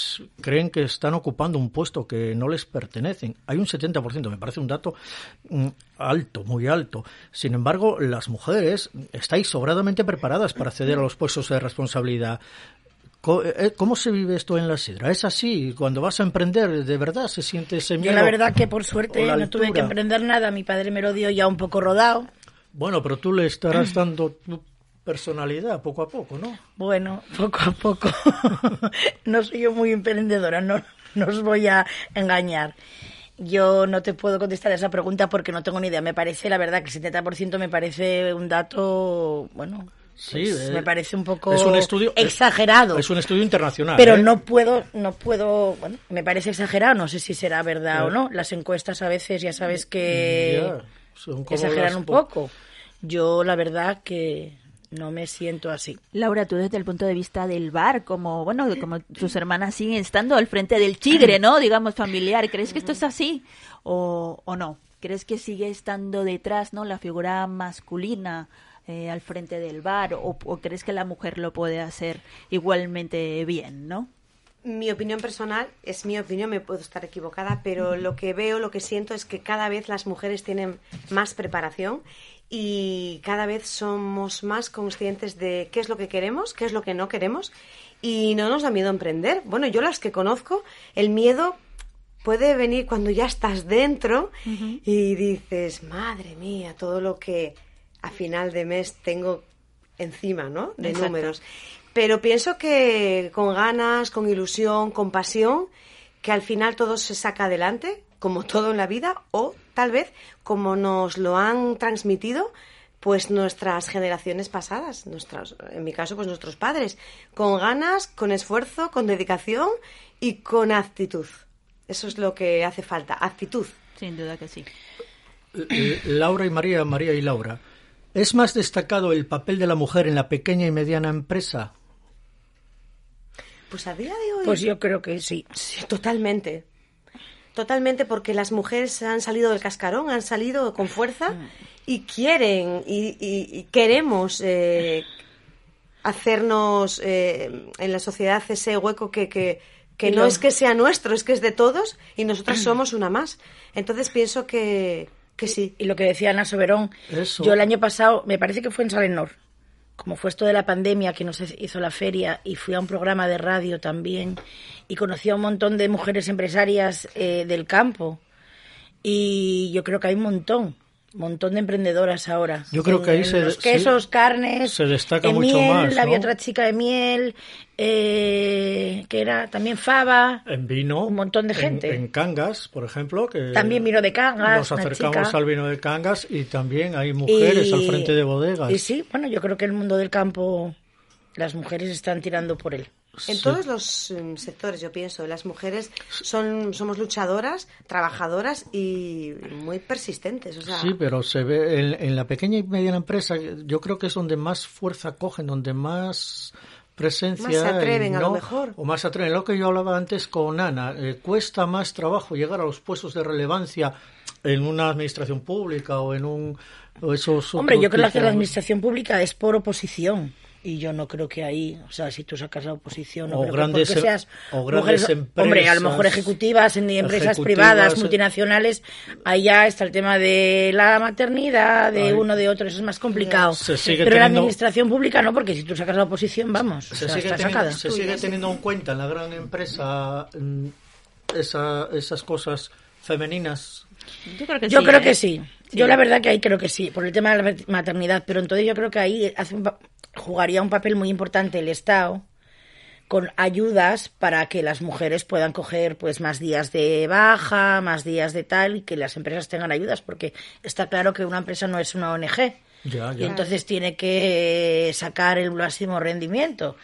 creen que están ocupando un puesto que no les pertenecen. Hay un 70%, me parece un dato mm, alto, muy alto. Sin embargo, las mujeres estáis sobradamente preparadas para acceder a los puestos de responsabilidad. Co- eh, ¿Cómo se vive esto en la sidra? ¿Es así? Cuando vas a emprender, ¿de verdad se siente ese miedo? Yo la verdad que por suerte no tuve que altura? emprender nada, mi padre me lo dio ya un poco rodado. Bueno, pero tú le estarás dando tu personalidad poco a poco, ¿no? Bueno, poco a poco. no soy yo muy emprendedora, no, no os voy a engañar. Yo no te puedo contestar esa pregunta porque no tengo ni idea. Me parece, la verdad, que el 70% me parece un dato, bueno, pues, eh, me parece un poco es un estudio exagerado. Es un estudio internacional. pero ¿eh? no puedo, no puedo, bueno, me parece exagerado, no sé si será verdad Ya. o no. Las encuestas a veces ya sabes que Ya, son como exageran las un po- poco. Yo la verdad que no me siento así. Laura, tú desde el punto de vista del bar, como bueno, como tus hermanas siguen estando al frente del chigre, ¿no? Digamos familiar, ¿crees que esto es así o, o no? ¿Crees que sigue estando detrás, no, la figura masculina eh, al frente del bar o, o crees que la mujer lo puede hacer igualmente bien, no? Mi opinión personal es mi opinión, me puedo estar equivocada, pero lo que veo, lo que siento es que cada vez las mujeres tienen más preparación y cada vez somos más conscientes de qué es lo que queremos, qué es lo que no queremos y no nos da miedo emprender. Bueno, yo las que conozco, el miedo puede venir cuando ya estás dentro y dices, madre mía, todo lo que a final de mes tengo encima, ¿no? De Exacto. números. Pero pienso que con ganas, con ilusión, con pasión, que al final todo se saca adelante, como todo en la vida, o tal vez como nos lo han transmitido, pues nuestras generaciones pasadas, nuestras, en mi caso, pues nuestros padres, con ganas, con esfuerzo, con dedicación y con actitud. Eso es lo que hace falta, actitud. Sin duda que sí. Eh, Laura y María, María y Laura. ¿Es más destacado el papel de la mujer en la pequeña y mediana empresa? Pues a día de hoy. Pues yo creo que sí. Sí, totalmente. Totalmente, porque las mujeres han salido del cascarón, han salido con fuerza y quieren y, y- y queremos eh, hacernos eh, en la sociedad ese hueco que, que, no lo- es que sea nuestro, es que es de todos y nosotras somos una más. Entonces pienso que, que sí. Y lo que decía Ana Soberón, Eso. yo el año pasado, me parece que fue en Salenor, como fue esto de la pandemia que nos hizo la feria y fui a un programa de radio también y conocí a un montón de mujeres empresarias eh, del campo y yo creo que hay un montón, montón de emprendedoras ahora. Yo creo En- que ahí se- los quesos, carnes, se destaca mucho miel, más, había ¿no? otra chica de miel, eh, que era también fava. En vino. Un montón de en- gente. En, Cangas, por ejemplo. que También vino de Cangas, Nos acercamos al vino de Cangas y también hay mujeres Y- al frente de bodegas. Y sí, bueno, yo creo que el mundo del campo, las mujeres están tirando por él. En todos los mm, sectores, yo pienso, las mujeres son somos luchadoras, trabajadoras y muy persistentes. O sea, Sí, pero se ve en, en la pequeña y mediana empresa, yo creo que es donde más fuerza cogen, donde más presencia Más se atreven, hay, a lo ¿no? mejor. O más se atreven. Lo que yo hablaba antes con Ana, eh, cuesta más trabajo llegar a los puestos de relevancia en una administración pública o en un... o esos Hombre, yo creo que la administración pública es por oposición. Y yo no creo que ahí, o sea, si tú sacas la oposición, no O creo que grandes em- seas o grandes mujeres- Hombre, a lo mejor empresas ejecutivas en empresas ejecutivas, privadas, eh. multinacionales, ahí ya está el tema de la maternidad, de Ahí. uno, de otro, eso es más complicado. Se sigue Pero la teniendo- administración pública no, porque si tú sacas la oposición, vamos, o se sea, sigue, está teniendo, sacada. se sigue teniendo en cuenta en la gran empresa mm, esa- esas cosas femeninas. Yo creo que Yo sí. creo ¿eh? que sí. Yo la verdad que ahí creo que sí, por el tema de la maternidad, pero entonces yo creo que ahí hace un jugaría un papel muy importante el Estado con ayudas para que las mujeres puedan coger pues más días de baja, más días de tal y que las empresas tengan ayudas porque está claro que una empresa no es una ONG Ya, y entonces tiene que sacar el máximo rendimiento.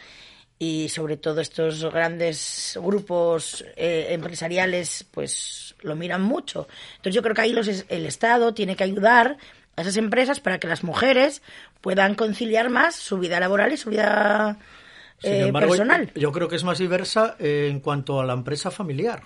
Y sobre todo estos grandes grupos eh, empresariales pues lo miran mucho. Entonces yo creo que ahí los, el Estado tiene que ayudar a esas empresas para que las mujeres puedan conciliar más su vida laboral y su vida Sin eh, embargo, personal yo creo que es más diversa eh, en cuanto a la empresa familiar.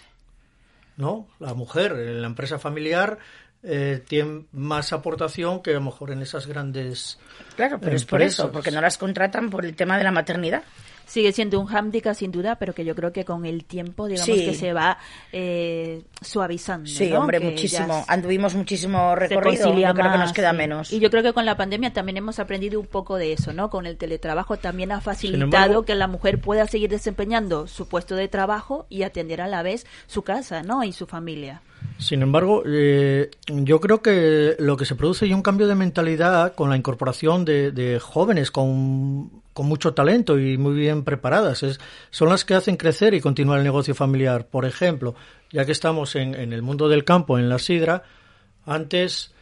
¿No? La mujer en la empresa familiar eh, tiene más aportación que a lo mejor en esas grandes. claro pero es por eso porque no las contratan por el tema de la maternidad Sigue siendo un hándicap sin duda, pero que yo creo que con el tiempo, digamos Sí. que se va eh, suavizando. sí ¿no? hombre Que muchísimo anduvimos muchísimo recorrido yo creo que nos queda sí. menos Y yo creo que con la pandemia también hemos aprendido un poco de eso, ¿no? Con el teletrabajo también ha facilitado embargo- que la mujer pueda seguir desempeñando su puesto de trabajo y atender a la vez su casa, ¿no? Y su familia. Sin embargo, eh, yo creo que lo que se produce es un cambio de mentalidad con la incorporación de, de jóvenes con, con mucho talento y muy bien preparadas. Es- son las que hacen crecer y continuar el negocio familiar. Por ejemplo, ya que estamos en, el mundo del campo, en la sidra, antes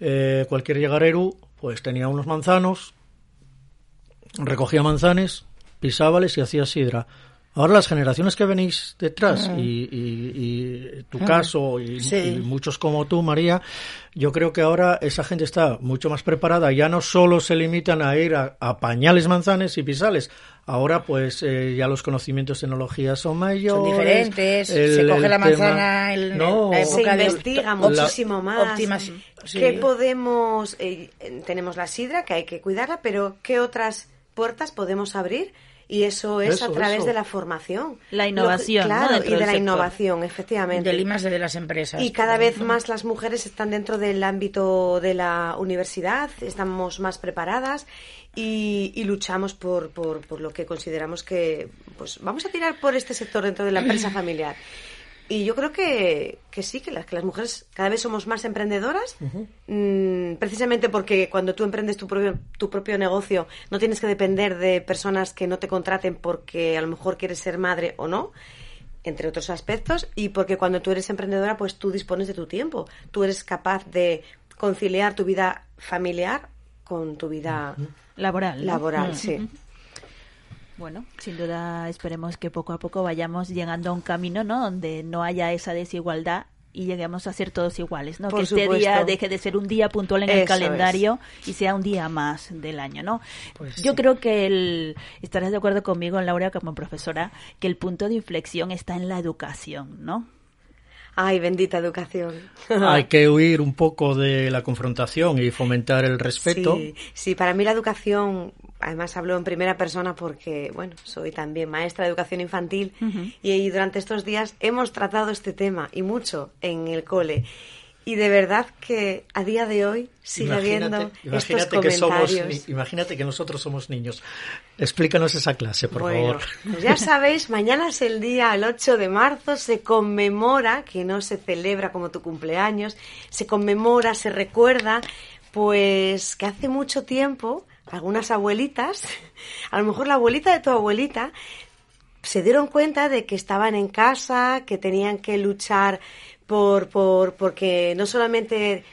eh, cualquier llegarero pues tenía unos manzanos, recogía manzanes, pisábales y hacía sidra. Ahora las generaciones que venís detrás y, y- y tu caso y, Sí. y muchos como tú, María, yo creo que ahora esa gente está mucho más preparada. Ya no solo se limitan a ir a, a pañales, manzanes y pisales. Ahora pues eh, ya los conocimientos, tecnologías son mayores. son diferentes, el- se coge la manzana en No, la se época de investiga opto- muchísimo más. sí. ¿Qué podemos? eh, tenemos la sidra que hay que cuidarla, pero ¿qué otras puertas podemos abrir? Y eso es Eso, a través eso. de la formación. La innovación, claro, y de la sector. innovación, efectivamente. del IMAS de las empresas Y cada vez ejemplo. más las mujeres están dentro del ámbito de la universidad, estamos más preparadas y, y luchamos por, por, por lo que consideramos que, pues vamos a tirar por este sector dentro de la empresa familiar. Y yo creo que, que sí, que las, que las mujeres cada vez somos más emprendedoras, mm, precisamente porque cuando tú emprendes tu propio, tu propio negocio no tienes que depender de personas que no te contraten porque a lo mejor quieres ser madre o no, entre otros aspectos, y porque cuando tú eres emprendedora, pues tú dispones de tu tiempo. Tú eres capaz de conciliar tu vida familiar con tu vida Laboral. laboral, sí. Bueno, sin duda esperemos que poco a poco vayamos llegando a un camino, ¿no? Donde no haya esa desigualdad y lleguemos a ser todos iguales, ¿no? Por que este supuesto. día deje de ser un día puntual en el calendario y sea un día más del año, ¿no? Pues Yo sí. creo que el, estarás de acuerdo conmigo, Laura, como profesora, que el punto de inflexión está en la educación, ¿no? Ay, bendita educación. Hay que huir un poco de la confrontación y fomentar el respeto. Sí, sí, para mí la educación, además hablo en primera persona porque, bueno, soy también maestra de educación infantil y, y durante estos días hemos tratado este tema y mucho en el cole. Y de verdad que a día de hoy sigue habiendo estos imagínate que somos, comentarios. imagínate que nosotros somos niños. Explícanos esa clase, por bueno, favor. pues ya sabéis, mañana es el día, el 8 de marzo, se conmemora, que no se celebra como tu cumpleaños, se conmemora, se recuerda, pues que hace mucho tiempo algunas abuelitas, a lo mejor la abuelita de tu abuelita, se dieron cuenta de que estaban en casa, que tenían que luchar por, por, porque no solamente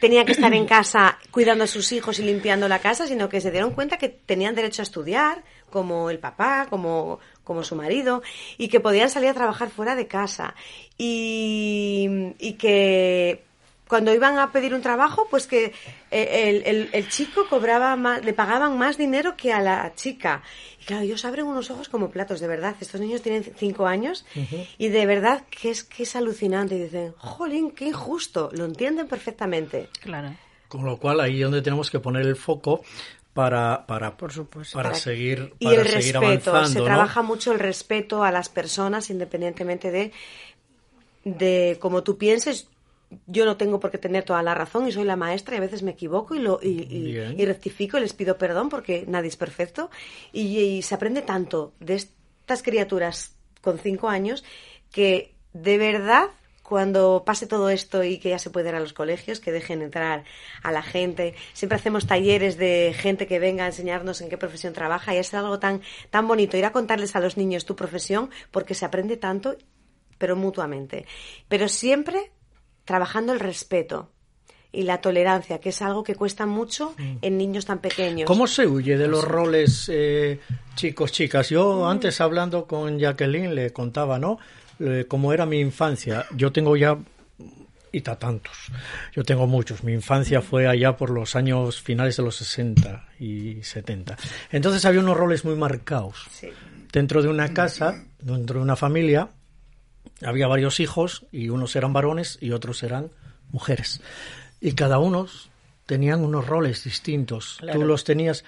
tenían que estar en casa cuidando a sus hijos y limpiando la casa, sino que se dieron cuenta que tenían derecho a estudiar, como el papá, como, como su marido, y que podían salir a trabajar fuera de casa. Y, y que cuando iban a pedir un trabajo, pues que eh, el, el- el chico cobraba más, le pagaban más dinero que a la chica. Y claro, ellos abren unos ojos como platos, de verdad. Estos niños tienen cinco años y de verdad que es que es alucinante. Y dicen, jolín, qué injusto. Lo entienden perfectamente. Claro. Con lo cual ahí es donde tenemos que poner el foco para, para, Por supuesto. para Para- seguir, Y para el seguir respeto, avanzando. se ¿no? trabaja mucho el respeto a las personas independientemente de, de cómo tú pienses. Yo no tengo por qué tener toda la razón y soy la maestra y a veces me equivoco y, lo, y, y- rectifico y les pido perdón porque nadie es perfecto. Y, y se aprende tanto de estas criaturas con cinco años que de verdad cuando pase todo esto y que ya se puede ir a los colegios, que dejen entrar a la gente. Siempre hacemos talleres de gente que venga a enseñarnos en qué profesión trabaja y es algo tan, tan bonito ir a contarles a los niños tu profesión porque se aprende tanto, pero mutuamente. Pero siempre trabajando el respeto y la tolerancia, que es algo que cuesta mucho en niños tan pequeños. ¿Cómo se huye de los roles eh, chicos, chicas? Yo antes hablando con Jacqueline le contaba, ¿no? Eh, cómo era mi infancia. Yo tengo ya y ta tantos. Yo tengo muchos. Mi infancia fue allá por los años finales de los 60 y 70. Entonces había unos roles muy marcados. Sí. Dentro de una casa, dentro de una familia, había varios hijos y unos eran varones y otros eran mujeres. Y cada uno tenían unos roles distintos. Claro. Tú los tenías.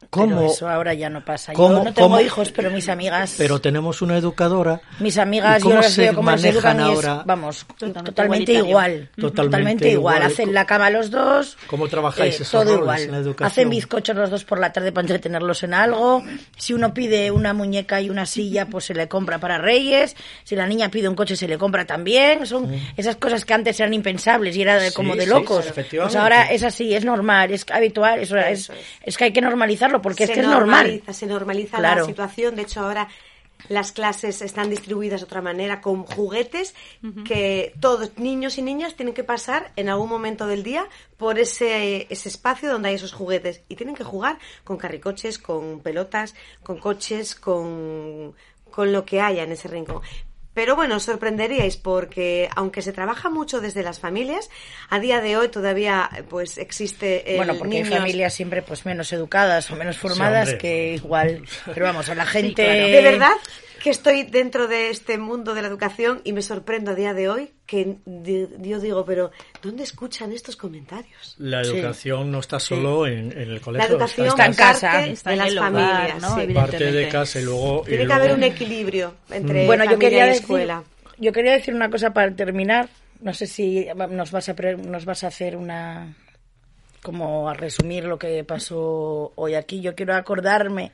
Pero ¿Cómo? eso ahora ya no pasa. cómo- yo no tengo cómo- hijos, pero mis amigas... Pero tenemos una educadora. Mis amigas, ¿Y yo cómo las se veo cómo las manejan educan y es, ahora? vamos, Totalmente totalmente, igual. Totalmente igual. igual. Hacen la cama los dos. ¿Cómo trabajáis esos todo roles igual. en la educación? Hacen bizcochos los dos por la tarde para entretenerlos en algo. Si uno pide una muñeca y una silla, pues se le compra para Reyes. Si la niña pide un coche, se le compra también. Son esas cosas que antes eran impensables y era de- Sí, como de locos. sí. Pues ahora es así, es normal, es habitual. Es, es. es que hay que normalizarlo porque es se que es normal. normaliza, se normaliza Claro. la situación. De hecho, ahora las clases están distribuidas de otra manera con juguetes que todos, niños y niñas, tienen que pasar en algún momento del día por ese, ese espacio donde hay esos juguetes y tienen que jugar con carricoches, con pelotas, con coches, con, con lo que haya en ese rincón. Pero bueno, os sorprenderíais porque aunque se trabaja mucho desde las familias, a día de hoy todavía pues existe el Bueno, porque hay familias siempre pues menos educadas o menos formadas que igual. Pero vamos, a la gente. claro. De verdad que estoy dentro de este mundo de la educación y me sorprendo a día de hoy que yo digo, pero ¿dónde escuchan estos comentarios? La Sí. educación no está solo en, en el colegio. La educación está en casa, está de en las hogar, familias. ¿no? sí. Evidente. parte de evidentemente. casa y luego. y Tiene que luego- haber un equilibrio entre Bueno, yo quería y decir, escuela. yo quería decir una cosa para terminar. No sé si nos vas a pre- nos vas a hacer una como a resumir lo que pasó hoy aquí. Yo quiero acordarme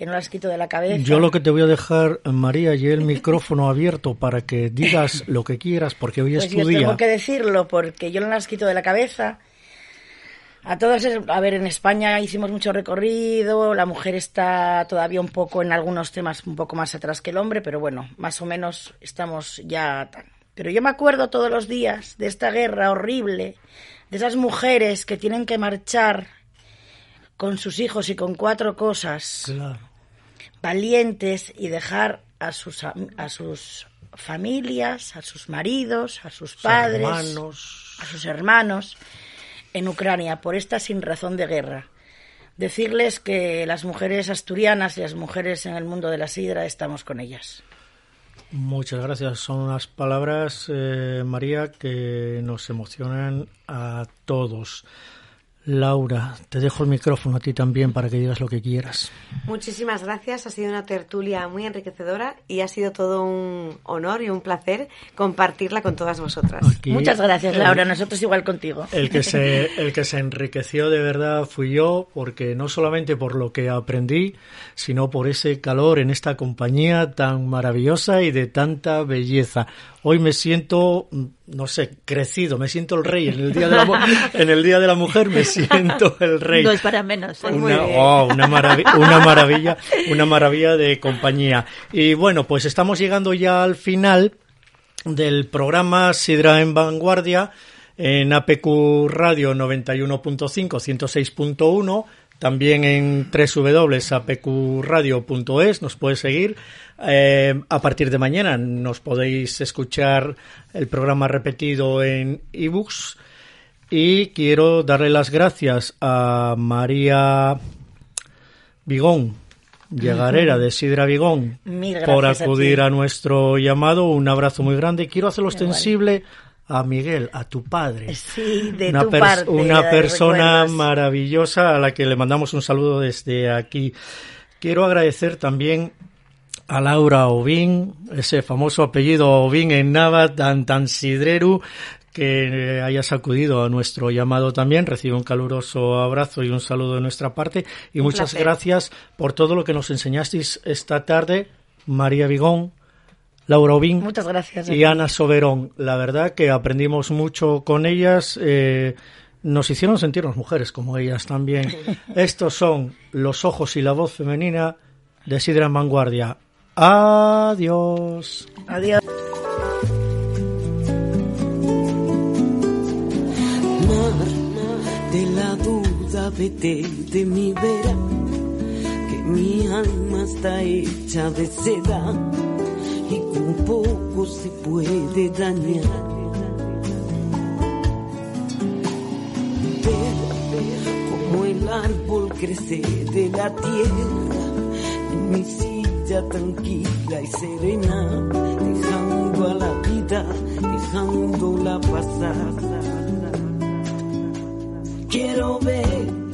que no las quito de la cabeza. Yo lo que te voy a dejar, María, y el micrófono abierto para que digas lo que quieras, porque hoy Pues es yo tu día. tengo que decirlo porque yo no las quito de la cabeza. A todas, a ver, en España hicimos mucho recorrido, la mujer está todavía un poco en algunos temas un poco más atrás que el hombre, pero bueno, más o menos estamos ya tan. Pero yo me acuerdo todos los días de esta guerra horrible, de esas mujeres que tienen que marchar con sus hijos y con cuatro cosas, Claro. Valientes y dejar a sus, a sus familias, a sus maridos, a sus Sus padres, hermanos. a sus hermanos en Ucrania por esta sin razón de guerra. Decirles que las mujeres asturianas y las mujeres en el mundo de la sidra estamos con ellas. Muchas gracias. Son unas palabras, eh, María, que nos emocionan a todos. Laura, te dejo el micrófono a ti también para que digas lo que quieras. Muchísimas gracias, ha sido una tertulia muy enriquecedora y ha sido todo un honor y un placer compartirla con todas vosotras. Aquí, Muchas gracias, el- Laura. Nosotros igual contigo. El que, se, el que se enriqueció de verdad fui yo, porque no solamente por lo que aprendí, sino por ese calor en esta compañía tan maravillosa y de tanta belleza. Hoy me siento, no sé, crecido, me siento el rey. En el Día de la, en el día de la Mujer me siento el rey. No es para menos. ¿eh? Pues muy Una, bien. oh, una, una maravilla, una maravilla de compañía. Y bueno, pues estamos llegando ya al final del programa Sidra en Vanguardia en APQ Radio 91.5, 106.1, también en www.apqradio.es nos puede seguir. Eh, a partir de mañana nos podéis escuchar el programa repetido en ebooks. Y quiero darle las gracias a María Vigón, llegarera de Sidra Vigón, por a acudir ti. a, nuestro llamado. Un abrazo muy grande. Quiero hacerlo extensible a Miguel, a tu padre. Sí, de una tu parte. una persona maravillosa a la que le mandamos un saludo desde aquí. Quiero agradecer también a Laura Ovín, ese famoso apellido Ovín en Nava, tan, tan sidreru, que eh, hayas acudido a nuestro llamado también. Recibe un caluroso abrazo y un saludo de nuestra parte. Y Un muchas placer. gracias por todo lo que nos enseñasteis esta tarde, María Vigón, Laura Ovín Muchas gracias. a y. Ana Soberón. La verdad que aprendimos mucho con ellas. eh, nos hicieron sentirnos mujeres como ellas también. Estos son los ojos y la voz femenina de Sidra en Vanguardia. Adiós. Adiós. mar de la duda, vete de mi vera, que mi alma está hecha de seda y con poco se puede dañar. Ver, ver cómo el árbol crece de la tierra en mi silla tranquila y serena, dejando a la vida, dejándola pasar. Quiero ver